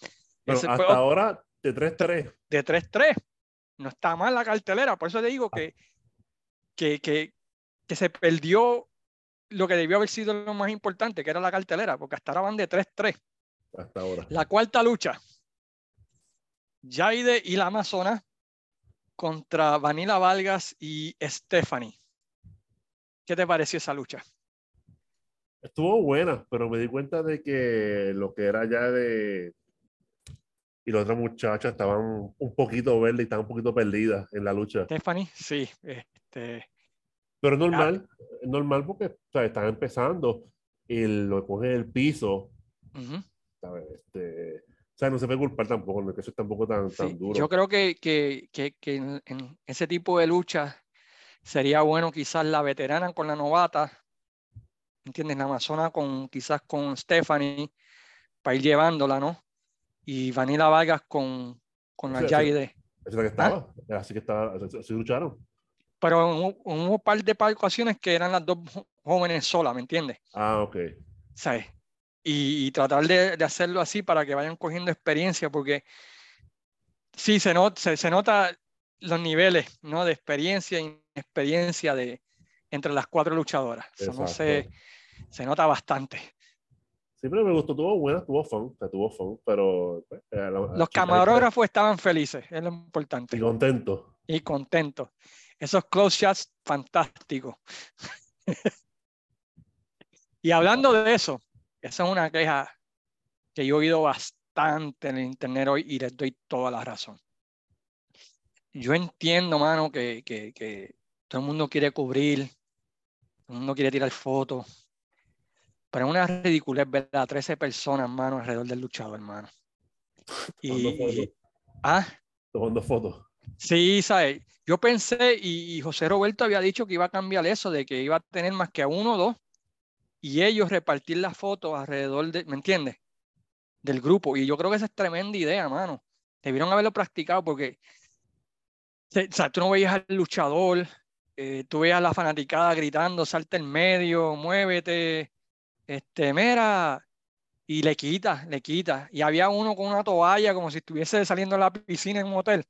Pero ese fue hasta ahora, de 3-3. de 3-3. No está mal la cartelera, por eso te digo Ah. que, que, que, que se perdió lo que debió haber sido lo más importante, que era la cartelera, porque hasta ahora van de 3-3. Hasta ahora. La cuarta lucha, Jaide y la Amazona contra Vanilla Vargas y Stephanie. ¿Qué te pareció esa lucha? Estuvo buena, pero me di cuenta de que lo que era ya de. Y las otras muchachas estaban un poquito verdes y estaban un poquito perdidas en la lucha. Stephanie, sí. Este, Pero es normal, es normal porque o sea, están empezando y lo cogen el piso. ujú. ¿sabes? Este, o sea, no se puede culpar tampoco, no es que eso es tampoco tan, Sí, tan duro. Yo creo que, que, que, que en, en ese tipo de lucha sería bueno quizás la veterana con la novata, ¿entiendes? La amazona con quizás con Stephanie para ir llevándola, ¿no? Y Vanilla Vargas con, con la Sí, sí. Jaide. Esa es la que estaba, así que estaba, así, así lucharon. Pero en un, en par de ocasiones que eran las dos jóvenes solas, ¿me entiendes? Ah, ok. ¿Sabes? Y, y tratar de, de hacerlo así para que vayan cogiendo experiencia, porque sí, se, not- se, se nota los niveles ¿no? de experiencia y inexperiencia de, entre las cuatro luchadoras. Eso no se, Exacto. Se nota bastante. Sí, pero me gustó, tuvo buena, tuvo fun, tuvo fun, pero... pues, eh, la- la Los camarógrafos estaban felices, es lo importante, Y contento. y contentos. Esos close shots, fantásticos. [LAUGHS] y hablando de eso, esa es una queja que yo he oído bastante en el internet hoy y les doy toda la razón. Yo entiendo, mano, que, que, que todo el mundo quiere cubrir, todo el mundo quiere tirar fotos, pero es una ridiculez ver a 13 personas, mano, alrededor del luchador, hermano. Y, ah, tomando fotos. Sí, ¿sabes? Yo pensé, y, José Roberto había dicho que iba a cambiar eso, de que iba a tener más que a uno o dos, y ellos repartir las fotos alrededor de, ¿me entiendes? Del grupo. Y yo creo que esa es tremenda idea, mano. Debieron haberlo practicado porque, o sea, tú no veías al luchador, eh, tú veías a la fanaticada gritando, salta en medio, muévete, este, mira, y le quita, le quita. Y había uno con una toalla como si estuviese saliendo de la piscina en un hotel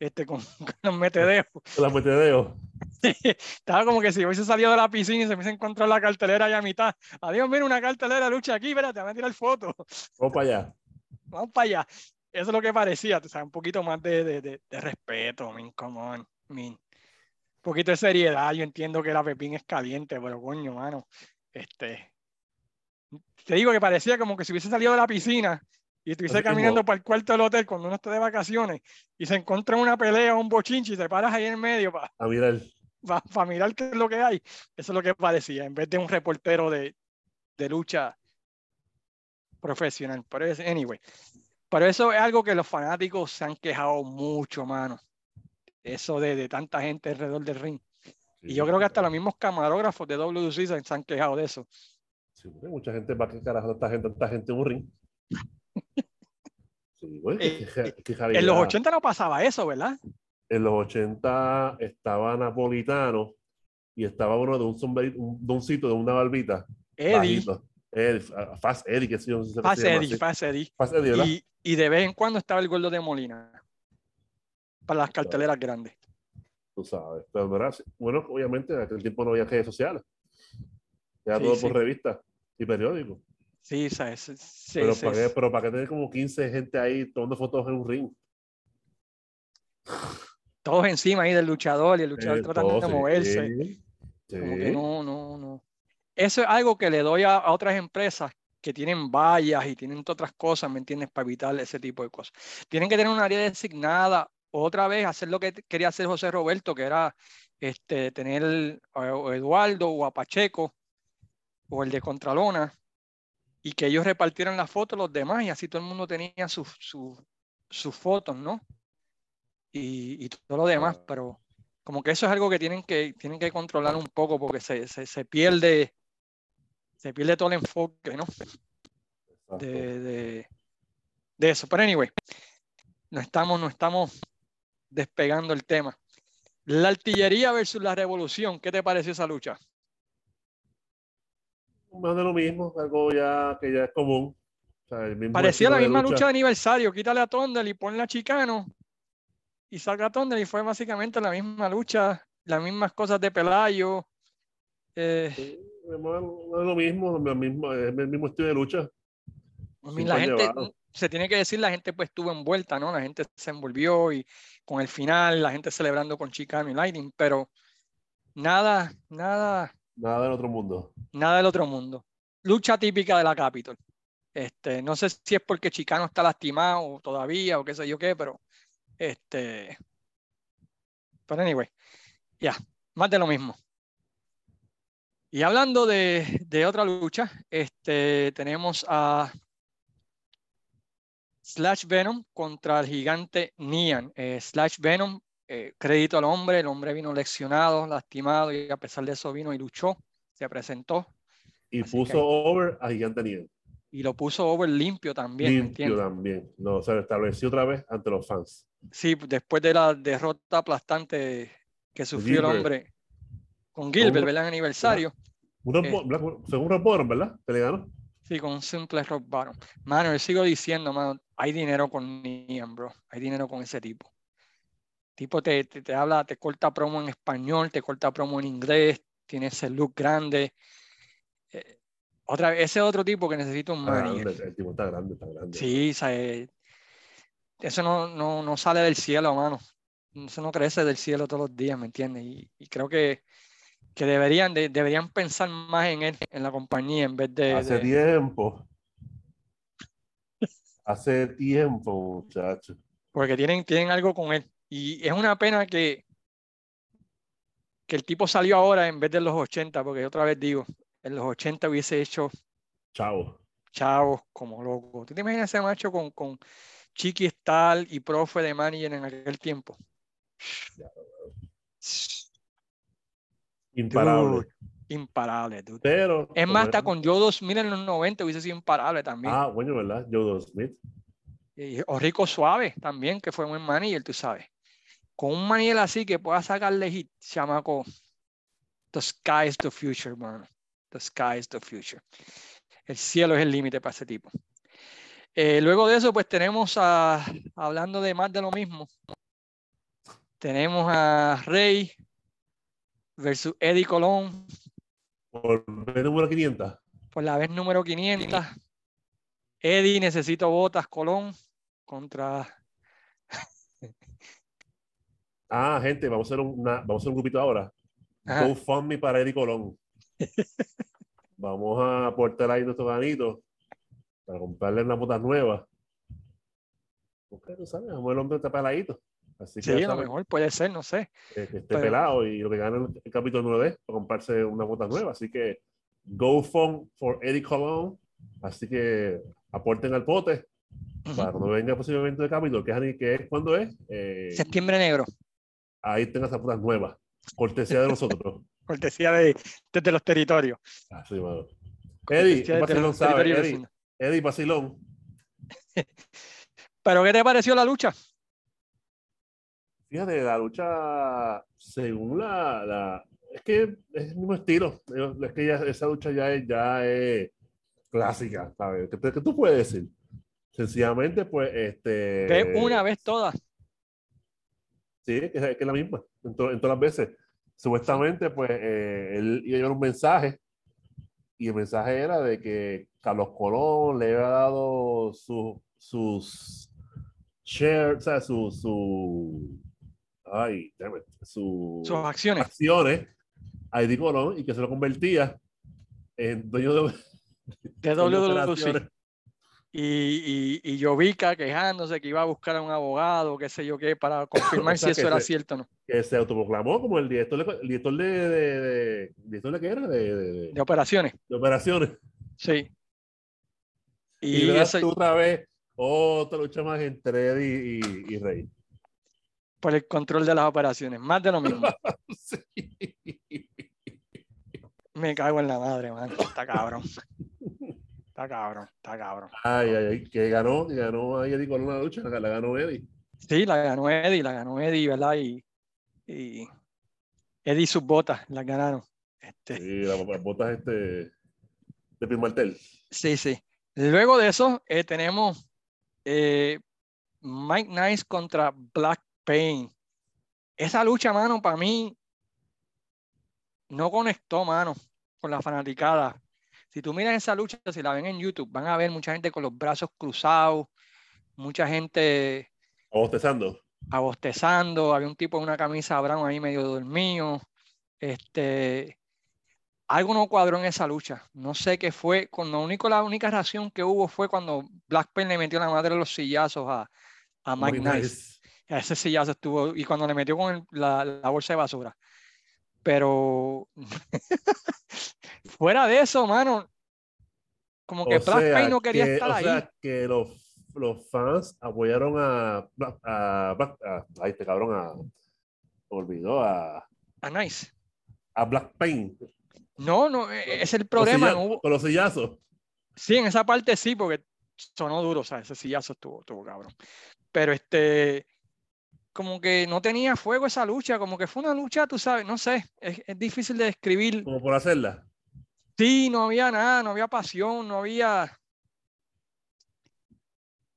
este, con, los [LAUGHS] metedeos. Con los metedeos. [LAUGHS] estaba como que si hubiese salido de la piscina y se hubiese encontrado la cartelera allá a mitad. Adiós, mira una cartelera lucha aquí, espérate, voy a tirar foto. Vamos para allá. Vamos para allá. Eso es lo que parecía, o sea, un poquito más de, de, de, respeto, min, come on, min. Un poquito de seriedad, yo entiendo que la Pepín es caliente, pero coño, mano, este, te digo que parecía como que si hubiese salido de la piscina y estuviese caminando para el cuarto del hotel cuando uno está de vacaciones y se encuentra una pelea o un bochinche y te paras ahí en medio para mirar. Para, mirar qué es lo que hay. Eso es lo que parecía, en vez de un reportero de, de lucha profesional. Pero es, anyway, pero eso es algo que los fanáticos se han quejado mucho, mano. Eso de, de tanta gente alrededor del ring. y yo creo que hasta los mismos camarógrafos de WC se han quejado de eso. Sí, mucha gente va a carajo esta gente, tanta gente en un ring. [LAUGHS] Eh, en los 80 no pasaba eso, ¿verdad? En los 80 estaba Napolitano y estaba uno de un sombrero, un doncito de una barbita. Eddie. Fast Eddie, que sí, no sé Fast Eddie, Fast Eddie. Fast Eddie y, y, de vez en cuando estaba el gordo de Molina para las carteleras grandes. Tú sabes, pero bueno, obviamente en aquel tiempo no había redes sociales. Era todo por revista y periódico. Sí, ¿sabes? Sí, pero, ¿para qué, pero para qué tener como 15 gente ahí tomando fotos en un ring. Todos encima ahí del luchador y el luchador tratando de moverse. Como que no, no, no. Eso es algo que le doy a, a, otras empresas que tienen vallas y tienen otras cosas, ¿me entiendes? Para evitar ese tipo de cosas. Tienen que tener un área designada. Otra vez, hacer lo que quería hacer José Roberto, que era este, tener a Eduardo o a Pacheco o el de Contralona y que ellos repartieran las fotos los demás y así todo el mundo tenía sus sus fotos, ¿no? Y, y, todo lo demás, pero como que eso es algo que tienen que, tienen que controlar un poco porque se, se, se pierde se pierde todo el enfoque, ¿no? De, de, de, eso. Pero anyway, no estamos, no estamos despegando el tema. La artillería versus la revolución, ¿qué te pareció esa lucha? Más de lo mismo, algo ya que ya es común. Parecía la misma lucha. de aniversario, quítale a Tondel y ponle a Chicano y saca a Tondel y fue básicamente la misma lucha, las mismas cosas de Pelayo. Eh, es lo mismo, el mismo, es el mismo estilo de lucha. la gente, se tiene que decir, la gente pues estuvo envuelta, ¿no? La gente se envolvió y con el final, la gente celebrando con Chicano y Lightning, pero nada, nada Nada del otro mundo. Nada del otro mundo. Lucha típica de la Capitol. Este, no sé si es porque Chicano está lastimado todavía o qué sé yo qué, pero este. Pero anyway, ya, más de lo mismo. Y hablando de, de, otra lucha, este, tenemos a Slash Venom contra el gigante Nian. Eh, Slash Venom eh, crédito al hombre, el hombre vino leccionado, lastimado y a pesar de eso vino y luchó, se presentó. Y puso over a Gigante Niel. Y lo puso over limpio también. Limpio también. No, se estableció otra vez ante los fans. Sí, después de la derrota aplastante que sufrió el hombre con Gilbert, ¿verdad? En aniversario. Un eh, según Rob Bottom, ¿verdad? Que le ganó. Sí, con un simple Rob Bottom. Mano, yo sigo diciendo, mano, hay dinero con Nian, bro. Hay dinero con ese tipo tipo te, te, habla, te corta promo en español, te corta promo en inglés, tiene ese look grande. Eh, otra vez, ese otro tipo que necesita un manager. el tipo está grande, está grande. Sí, eso no, no, no, sale del cielo, mano. Eso no crece del cielo todos los días, ¿me entiendes? Y, y, creo que que deberían, de- deberían pensar más en él, en la compañía, en vez de... Hace de- tiempo. Hace tiempo, muchacho. porque tienen, tienen algo con él. Y es una pena que, que el tipo salió ahora en vez de los 80, porque otra vez digo, en los 80 hubiese hecho Chao. chavos como loco. ¿Tú te imaginas ese macho con, con Chiqui Stal y profe de manager en aquel tiempo? Imparable. Dude, imparable, dude. Pero. Es más, hasta con Joe 2000 en los 90 hubiese sido imparable también. Ah, bueno, ¿verdad? Joe Smith. Y- o Rico Suave también, que fue un buen manager, tú sabes. Con un manager así que pueda sacarle hit, chamaco. The sky is the future, mano. The sky is the future. El cielo es el límite para ese tipo. Eh, luego de eso, pues tenemos a, hablando de más de lo mismo, tenemos a Rey versus Eddie Colón Por el número 500. por la vez número 500. Eddie, necesito botas, Colón contra Ah, gente, vamos a hacer, una, vamos a hacer un grupito ahora. Ajá. GoFundMe para Eddie Colón. [LAUGHS] vamos a aportar ahí nuestros ganitos para comprarle unas botas nuevas. Porque tú sabes, el hombre está peladito. Así que Sí, ya a lo mejor puede ser, no sé. que esté pero- pelado y lo que gane el, capítulo número 10 para comprarse una bota nueva. Así que GoFund for Eddie Colón. Así que aporten al pote para cuando venga posiblemente el capítulo, que es, que es cuando es, eh, Septiembre negro, ahí tengas botas nuevas. Cortesía de nosotros. [LAUGHS] cortesía de, desde los territorios. Así, mano. Eddie, Vacilón sabe. Eddie. Eddie Vacilón. Pero ¿qué te pareció la lucha? Fíjate, la lucha, según la, la- es que es el mismo estilo. Es que ya, esa lucha ya es, ya es clásica, ¿sabes? ¿Qué, qué tú puedes decir? Sencillamente, pues, este. Ve una vez todas. Sí, que es, que es la misma, en, to- en todas las veces. Supuestamente, pues, eh, él iba a llevar un mensaje y el mensaje era de que Carlos Colón le había dado su- sus shares, o sea, su, su, ay, damn it, su- Sus acciones. acciones a Eddie Colón y que se lo convertía en dueño de, De [LAUGHS] de. Y, y, y Jovica quejándose que iba a buscar a un abogado, qué sé yo qué, para [LAUGHS] confirmar O si eso era cierto o no. que se autoproclamó como el director de, el director de, de, de- director de qué era de, de- operaciones. de operaciones. Sí. [LAUGHS] Y, Y otra vez otra lucha más entre Eddie y, y Rey. por el control de las operaciones. Más de lo mismo. [LAUGHS] Sí. Me cago en la madre, man. Está cabrón. Está cabrón, está cabrón. Ay, ay, ay, que ganó, que ganó ahí Eddie con una lucha, la, la ganó Eddie. Sí, la ganó Eddie, la ganó Eddie, ¿verdad? Y, y Eddie y sus botas las ganaron. Este, Sí, las las botas este de Pin Martel. sí, sí. Luego de eso, eh, tenemos eh, Mike Nice contra Black Pain. Esa lucha, mano, para mí no conectó, mano, con la fanaticada. Si tú miras esa lucha, si la ven en YouTube, van a ver mucha gente con los brazos cruzados, mucha gente O bostezando. abostezando, había un tipo en una camisa brown ahí medio dormido. Este, algo no cuadró en esa lucha. No sé qué fue. Cuando único, la única reacción que hubo fue cuando Blackpen le metió la madre de los sillazos a, a Mike Muy Nice. Ese sillazo estuvo, y cuando le metió con el- la, la bolsa de basura. Pero [LAUGHS] fuera de eso, mano, como que O Black sea, Pain no quería que- estar o ahí. sea, que los, los fans apoyaron a, a, a- a este cabrón, a, olvidó, a, a Nice. a Black Pain. No, no, e- es el Con los problema. no Con los sillazos. Sí, en esa parte sí, porque sonó duro, o sea, ese sillazo estuvo, estuvo cabrón. Pero este, como que no tenía fuego esa lucha, como que fue una lucha, tú sabes, no sé, es, es difícil de describir. Como por hacerla. Sí, no había nada, no había pasión, no había.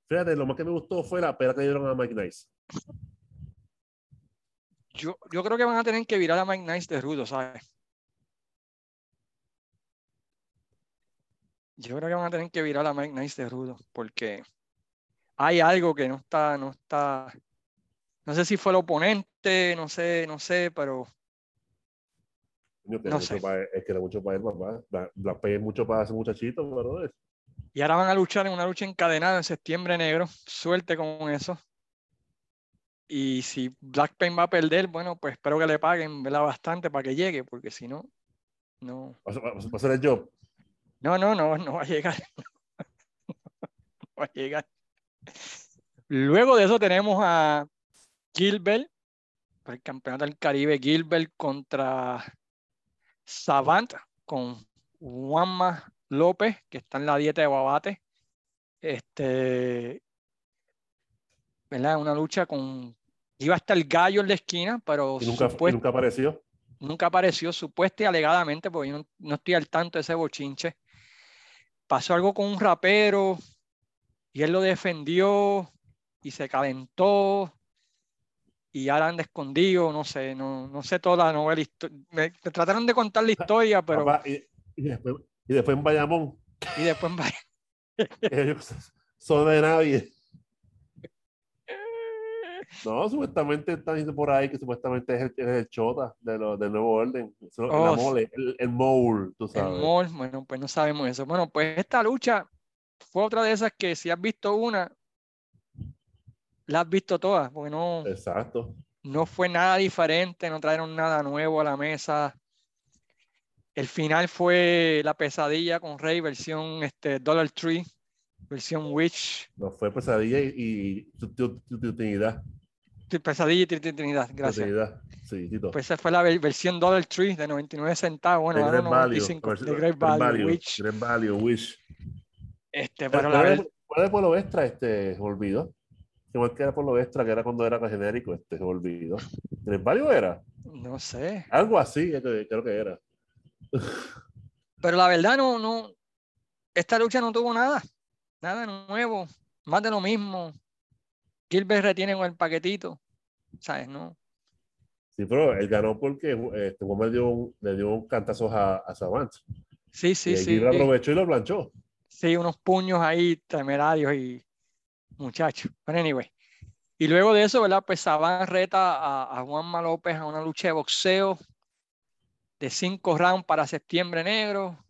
Fíjate, lo más que me gustó fue la pera que dieron a Mike Nice. Yo, yo creo que van a tener que virar a Mike Nice de rudo, ¿sabes? Yo creo que van a tener que virar a Mike Nice de rudo, porque hay algo que no está, no está. No sé si fue el oponente, no sé, no sé, pero No sé. para es que era mucho para él, papá. Pay es mucho para ese muchachito, brother. Y ahora van a luchar en una lucha encadenada en septiembre negro. Suerte con eso. Y si Black Pain va a perder, bueno, pues espero que le paguen ¿verdad? bastante para que llegue, porque si no, no. Va a ser el job. No, no, no, no va a llegar. [LAUGHS] No va a llegar. Luego de eso tenemos a Gilbert, por el campeonato del Caribe, Gilbert contra Savant con Juanma López, que está en la dieta de Babate. Este, ¿verdad? Una lucha con. Iba a estar el gallo en la esquina, pero Y nunca, y supuest- nunca apareció. nunca apareció, supuesta y alegadamente, porque yo no, no estoy al tanto de ese bochinche. Pasó algo con un rapero y él lo defendió y se calentó y ahora anda escondido, no sé, no, no sé toda la novela. Me, me trataron de contar la historia, pero Papá, y, y después, y después en Bayamón, y después [LAUGHS] ellos son de nadie. No, supuestamente están diciendo por ahí que supuestamente es el, es el chota de lo, del nuevo orden. Eso, Oh, la mole, el, el mole, tú el sabes. mall, bueno, pues no sabemos eso. Bueno, pues esta lucha fue otra de esas que si has visto una, la has visto todas, porque no, Exacto. no fue nada diferente, no trajeron nada nuevo a la mesa. El final fue la pesadilla con Rey, versión este, Dollar Tree, versión Witch, No fue pesadilla y, sí, pesadilla y Tri- Tri- Trinidad, gracias. Trinidad. Sí, Tito. Pues esa fue la ver- versión Dollar Tree de 99 centavos, bueno, ahora Great Value. 95, Great de Great Value. Witch. Great Value, Wish. Este, pero la ¿Cuál verdad, era- cuál era el pueblo extra? Este, olvidó. Igual que era por lo extra, que era cuando era genérico, este, se olvidó. ¿Great Value era? no sé. Algo así, creo que era. Pero la verdad no, no, esta lucha no tuvo nada, nada nuevo, más de lo mismo. Gilbert retiene con el paquetito, ¿sabes? No, Sí, pero él ganó porque este, le dio, un- le dio un cantazo a, a Savant. sí, y sí, allí sí. lo aprovechó y lo planchó. Sí, unos puños ahí temerarios y muchachos. Pero anyway. Y luego de eso, ¿verdad? Pues Saban reta a, a Juanma López a una lucha de boxeo de cinco rounds para septiembre negro.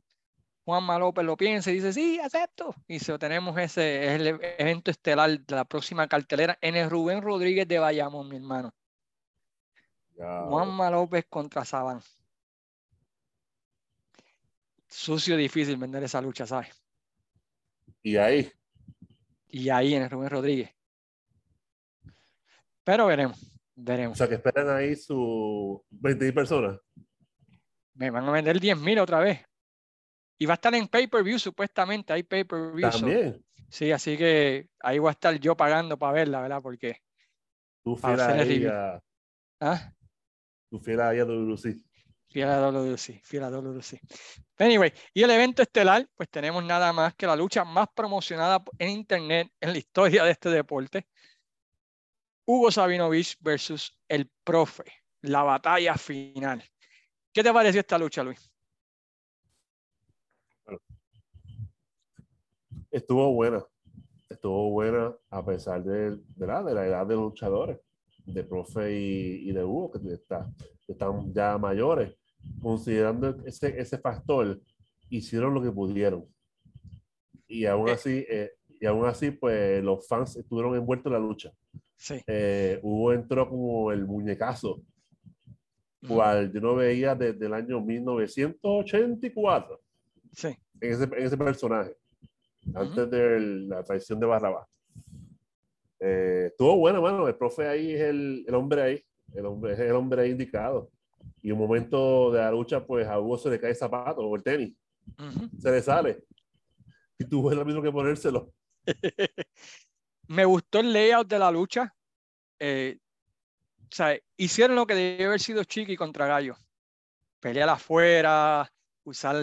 Juanma López lo piensa y dice, sí, acepto. Y so, tenemos ese es el evento estelar de la próxima cartelera en el Rubén Rodríguez de Bayamón, mi hermano. Juanma López contra Saban. Sucio, difícil vender esa lucha, ¿sabes? Y ahí, y ahí en el Rubén Rodríguez. Pero veremos, o veremos. sea, que esperan ahí sus 20 personas. Me van a vender 10.000 otra vez. Y va a estar en pay-per-view, supuestamente. Hay pay-per-view. También. sí, así que ahí voy a estar yo pagando para verla, ¿verdad? Porque. Tú fiel a ella, Ah, tú fiel a ella WC. Fiel a WC, fiel a WC. Anyway, y el evento estelar, pues tenemos nada más que la lucha más promocionada en internet en la historia de este deporte. Hugo Sabinovich versus el profe, la batalla final. ¿Qué te pareció esta lucha, Luis? Estuvo buena. Estuvo buena a pesar de, la edad de los luchadores, de profe y, y de Hugo, que está- que están ya mayores. Considerando ese, ese factor, hicieron lo que pudieron. Y aún Eh. así, eh, y aún así, pues los fans estuvieron envueltos en la lucha. Sí. Eh, Hugo entró como el muñecazo, cual yo no veía desde el año 1984 Sí. en ese, en ese personaje, antes de la traición de Barrabás. Eh, estuvo bueno, mano. El profe ahí es el, el hombre ahí, el hombre, es el hombre indicado. Y un momento de la lucha, pues a Hugo se le cae el zapato o el tenis, ujú. se le sale. Y tuvo lo mismo que ponérselo. [LAUGHS] Me gustó el layout de la lucha. Eh, o sea, hicieron lo que debe haber sido Chiqui contra Gallo. Pelear afuera, usar,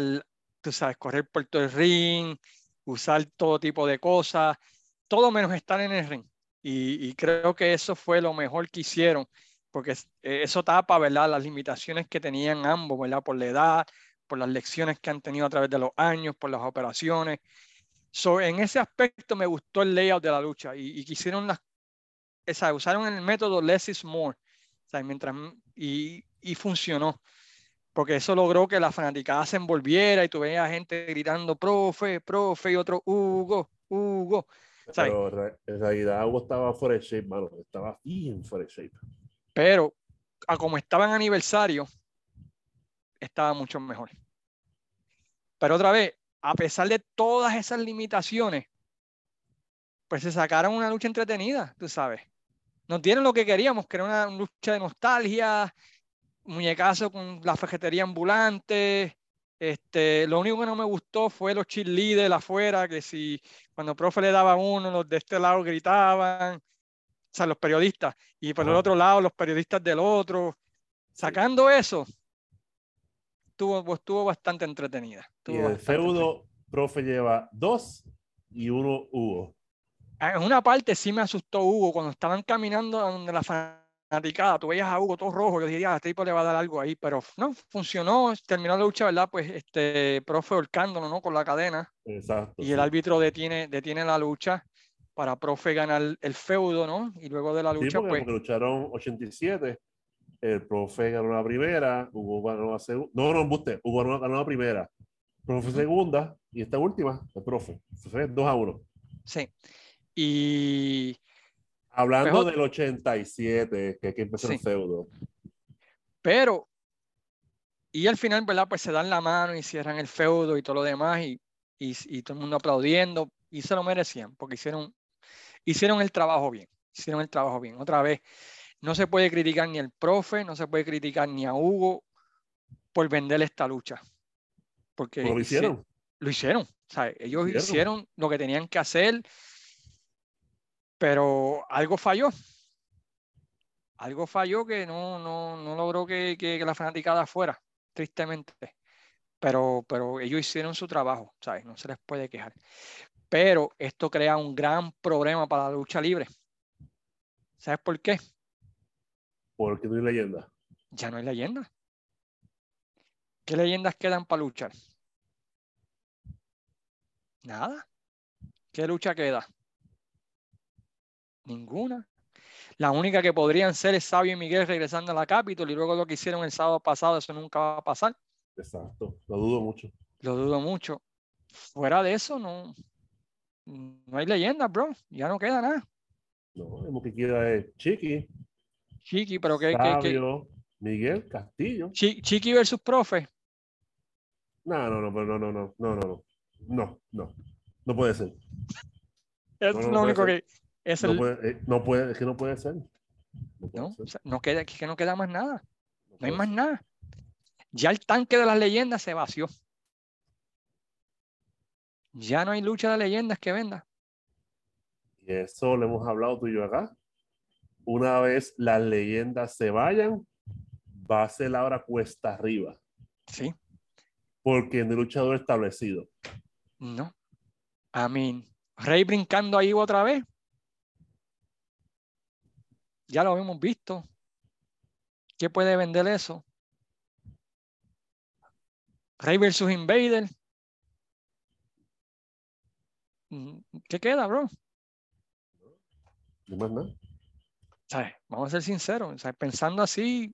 tú sabes, correr por todo el ring, usar todo tipo de cosas, todo menos estar en el ring. Y, y creo que eso fue lo mejor que hicieron, porque eh, eso tapa, ¿verdad? Las limitaciones que tenían ambos, ¿verdad? Por la edad, por las lecciones que han tenido a través de los años, por las operaciones. So, en ese aspecto me gustó el layout de la lucha y, y quisieron las, usaron el método less is more, o sea, mientras, y, y funcionó. porque eso logró que la fanaticada se envolviera y tú veías gente gritando, profe, profe, y otro, Hugo, Hugo. Pero en realidad Hugo estaba fuera de shape, mano. Estaba bien fuera de shape. Pero como estaba en aniversario, estaba mucho mejor. Pero otra vez, a pesar de todas esas limitaciones, pues se sacaron una lucha entretenida, tú sabes. Nos dieron lo que queríamos, que era una lucha de nostalgia, muñecazo con la fajetería ambulante. Este, lo único que no me gustó fue los cheerleaders afuera, que si cuando el profe le daba uno, los de este lado gritaban, sea, los periodistas, y por el otro lado, los periodistas del otro. Sacando eso, estuvo, estuvo bastante entretenida. y el feudo, profe lleva dos y uno Hugo. En una parte sí me asustó Hugo cuando estaban caminando donde la fanaticada, tú veías a Hugo todo rojo, yo diría, a este tipo le va a dar algo ahí, pero no, funcionó, terminó la lucha, ¿verdad? Pues este profe holcándolo, ¿no? Con la cadena. Exacto. Y el árbitro detiene, detiene la lucha para profe ganar el feudo, ¿no? Y luego de la lucha, porque, pues... Lucharon 87, el profe ganó la primera, Hugo ganó la segunda. No, no, usted, Hugo ganó la primera, profe segunda, y esta última, el profe. Fue 2 a 1. Sí. Y Hablando del 87, que, que empezó el feudo. Pero, y al final, ¿verdad? Pues se dan la mano y cierran el feudo y todo lo demás, y, y, y todo el mundo aplaudiendo, y se lo merecían, porque hicieron, hicieron el trabajo bien, hicieron el trabajo bien. Otra vez, no se puede criticar ni al profe, no se puede criticar ni a Hugo por vender esta lucha. Porque lo hicieron. Lo hicieron. Sea, ellos hicieron lo que tenían que hacer pero algo falló. Algo falló que no, no, no logró que, que, la fanaticada fuera, tristemente. Pero, pero ellos hicieron su trabajo, ¿sabes? No se les puede quejar. Pero esto crea un gran problema para la lucha libre. ¿Sabes por qué? Porque no hay leyenda. Ya no hay leyenda. ¿Qué leyendas quedan para luchar? Nada. ¿Qué lucha queda? Ninguna. La única que podrían ser es Sabio y Miguel regresando a la Capitol y luego lo que hicieron el sábado pasado, eso nunca va a pasar. Exacto, lo dudo mucho. Lo dudo mucho. Fuera de eso, no, no hay leyenda, bro. Ya no queda nada. No, lo que queda es Chiqui. Chiqui, pero que. Sabio, Miguel Castillo. Chiqui versus profe. No, no, no, no, no, no, no, no, no, no, no puede ser. Es lo único que es no, puede, eh, no, puede, es que no puede ser. No, no, queda, que no queda más nada. No, hay más nada. Ya el tanque de las leyendas se vació. Ya no hay lucha de leyendas que venda. Y eso lo hemos hablado tú y yo acá. Una vez las leyendas se vayan, va a ser la hora cuesta arriba. Sí. Porque no hay luchador establecido. No. A mí, Rey brincando ahí otra vez ya lo hemos visto. ¿Qué puede vender eso? Rey versus Invader. Mm, ¿Qué queda, bro? No más nada. Vamos a ser sinceros. Pensando así,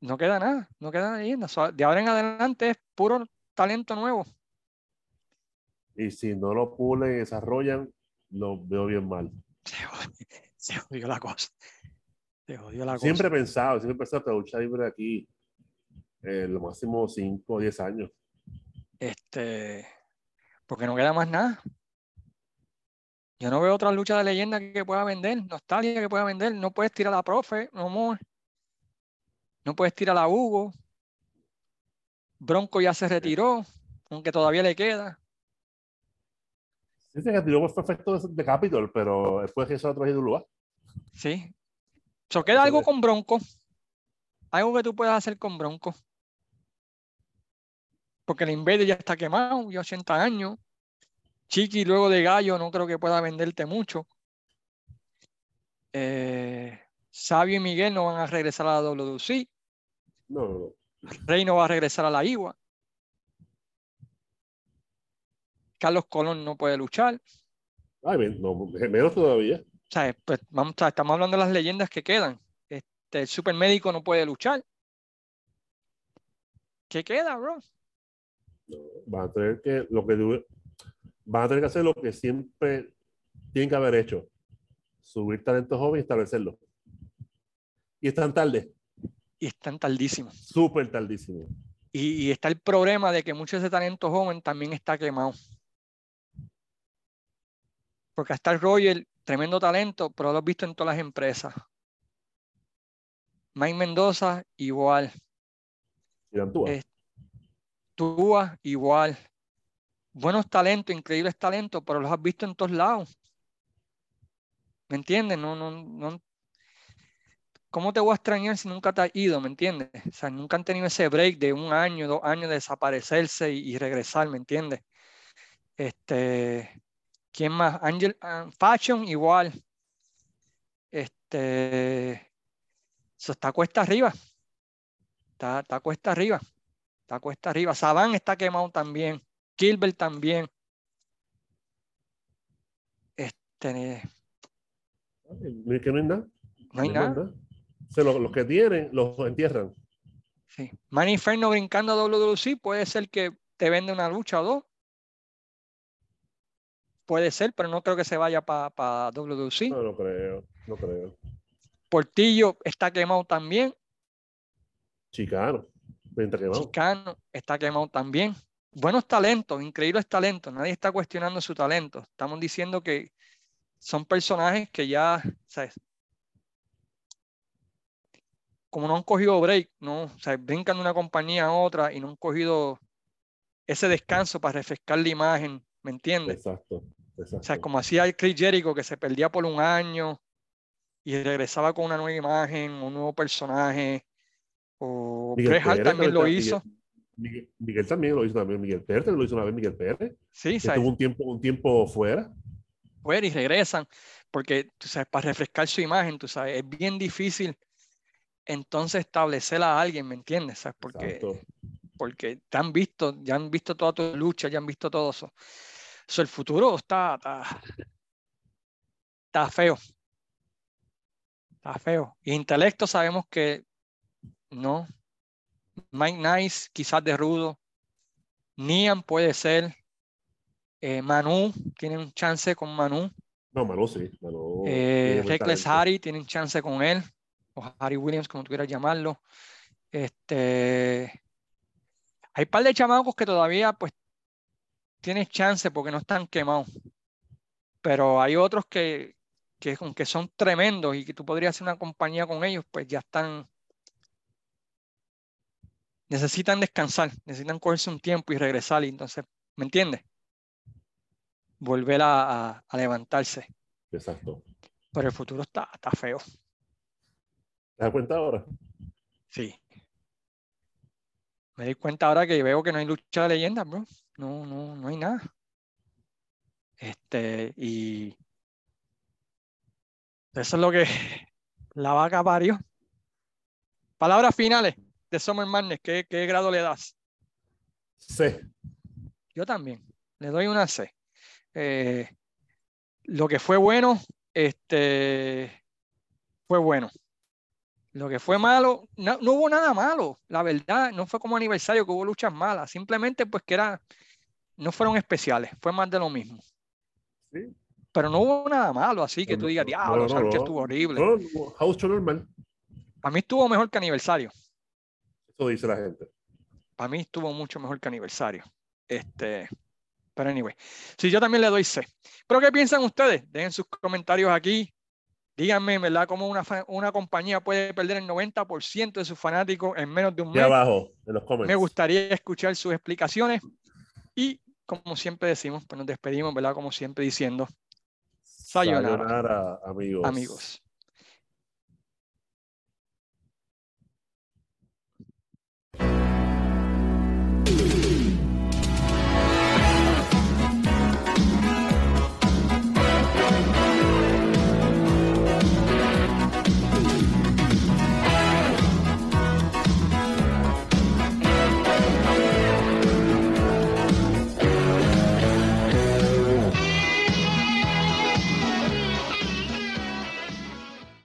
no queda nada. No queda leyenda. De ahora en adelante es puro talento nuevo. Y si no lo pulen y desarrollan, lo veo bien mal. se jodió [LAUGHS] la cosa. Se jodió la siempre he pensado, siempre he pensado que lucha libre aquí eh, lo máximo 5 o 10 años. Este, porque no queda más nada. Yo no veo otra lucha de leyenda que pueda vender, nostalgia que pueda vender. No puedes tirar a la profe, no more. No puedes tirar a Hugo. Bronco ya se retiró, aunque todavía le queda. Dice que tiró fue efecto de, de Capitol, pero después que eso ha traído lugar. Sí. So, queda algo con Bronco. Algo que tú puedas hacer con Bronco. Porque el Invader ya está quemado, ya 80 años. Chiqui luego de Gallo no creo que pueda venderte mucho. Eh, Sabio y Miguel no van a regresar a la WC. No, no, no. Rey no va a regresar a la IWA. Carlos Colón no puede luchar. Ay, no, menos todavía. O sea, pues, vamos, estamos hablando de las leyendas que quedan. Este, el supermédico no puede luchar. ¿qué queda, bro? No, van a tener que lo que van a tener que hacer lo que siempre tienen que haber hecho. Subir talento joven y establecerlo. Y están tarde. Y están tardísimos. Súper tardísimo. Y, y, está el problema de que mucho de ese talento joven también está quemado. Porque hasta el Roger, tremendo talento, pero lo has visto en todas las empresas. Mike Mendoza, igual. Túa. Eh, Túa, igual. Buenos talentos, increíbles talentos, pero los has visto en todos lados. ¿Me entiendes? No, no, no. ¿Cómo te voy a extrañar si nunca te has ido? ¿Me entiendes? O sea, nunca han tenido ese break de un año, dos años de desaparecerse y, y regresar, ¿me entiendes? Este, ¿quién más? Angel uh, Fashion, igual. Este, eso está cuesta arriba. Está, está cuesta arriba. Está cuesta arriba. Saban está quemado también. Gilbert también. Este, que no hay nada. no hay nada. nada. O sea, los, los que tienen los entierran. Sí. Manny Inferno brincando a WWC puede ser que te vende una lucha o dos. Puede ser, pero no creo que se vaya para WWC. No, no creo. No creo. Portillo está quemado también. Chicano. Quemado. Chicano está quemado también. Buenos talentos, increíbles talentos. Nadie está cuestionando su talento. Estamos diciendo que son personajes que ya, ¿sabes? Como no han cogido break, no, o sea, brincan de una compañía a otra y no han cogido ese descanso para refrescar la imagen, ¿me entiendes? Exacto. Exacto. O sea, como hacía el Chris Jericho, que se perdía por un año y regresaba con una nueva imagen, un nuevo personaje. O Miguel Pérez también lo hizo. Miguel, Miguel también lo hizo también. Miguel Pérez lo hizo una vez Miguel Pérez. Sí, Que tuvo un tiempo, un tiempo fuera. fuera y regresan, porque tú sabes, para refrescar su imagen, tú sabes, es bien difícil entonces establecer a alguien, ¿me entiendes? ¿Sabes? Porque, Exacto. porque te han visto, ya han visto toda tu lucha, ya han visto todo eso. So, el futuro está, está, está feo. Está feo. Y intelecto sabemos que no. Mike Nice, quizás de rudo. Nian puede ser. Eh, Manu, tiene un chance con Manu. No, Manu sí. Manu Eh, tiene Reckless. Harry tienen chance con él, o Harry Williams, como tú quieras llamarlo. Este, hay un par de chamacos que todavía pues tienes chance porque no están quemados. Pero hay otros que, que aunque son tremendos y que tú podrías hacer una compañía con ellos, pues ya están. Necesitan descansar, necesitan cogerse un tiempo y regresar. Y entonces, ¿me entiendes? Volver a- a- a levantarse. Exacto. Pero el futuro está, está feo. ¿Te das cuenta ahora? Sí. Me di cuenta ahora que veo que no hay lucha de leyendas, bro. No, no, no hay nada. Este, y eso es lo que la vaca parió. Palabras finales de Summer Madness. ¿Qué, qué grado le das? Sí. Yo también. Le doy una C. Eh, lo que fue bueno, este, fue bueno. Lo que fue malo, no, no hubo nada malo, la verdad, no fue como aniversario que hubo luchas malas, simplemente pues que era, no fueron especiales, fue más de lo mismo. Sí. Pero no hubo nada malo, así que No, tú digas, diablo, no, no, lucha no. estuvo horrible. No, house normal. Para mí estuvo mejor que aniversario. Eso dice la gente. Para mí estuvo mucho mejor que aniversario. Este, pero anyway, sí, yo también le doy C. Pero ¿qué piensan ustedes? Dejen sus comentarios aquí. Díganme, ¿verdad? Cómo una, una compañía puede perder el 90% de sus fanáticos en menos de un mes. abajo, en los comments. Me gustaría escuchar sus explicaciones. Y como siempre decimos, pues nos despedimos, ¿verdad? Como siempre diciendo, sayonara, Sayonara, amigos. amigos.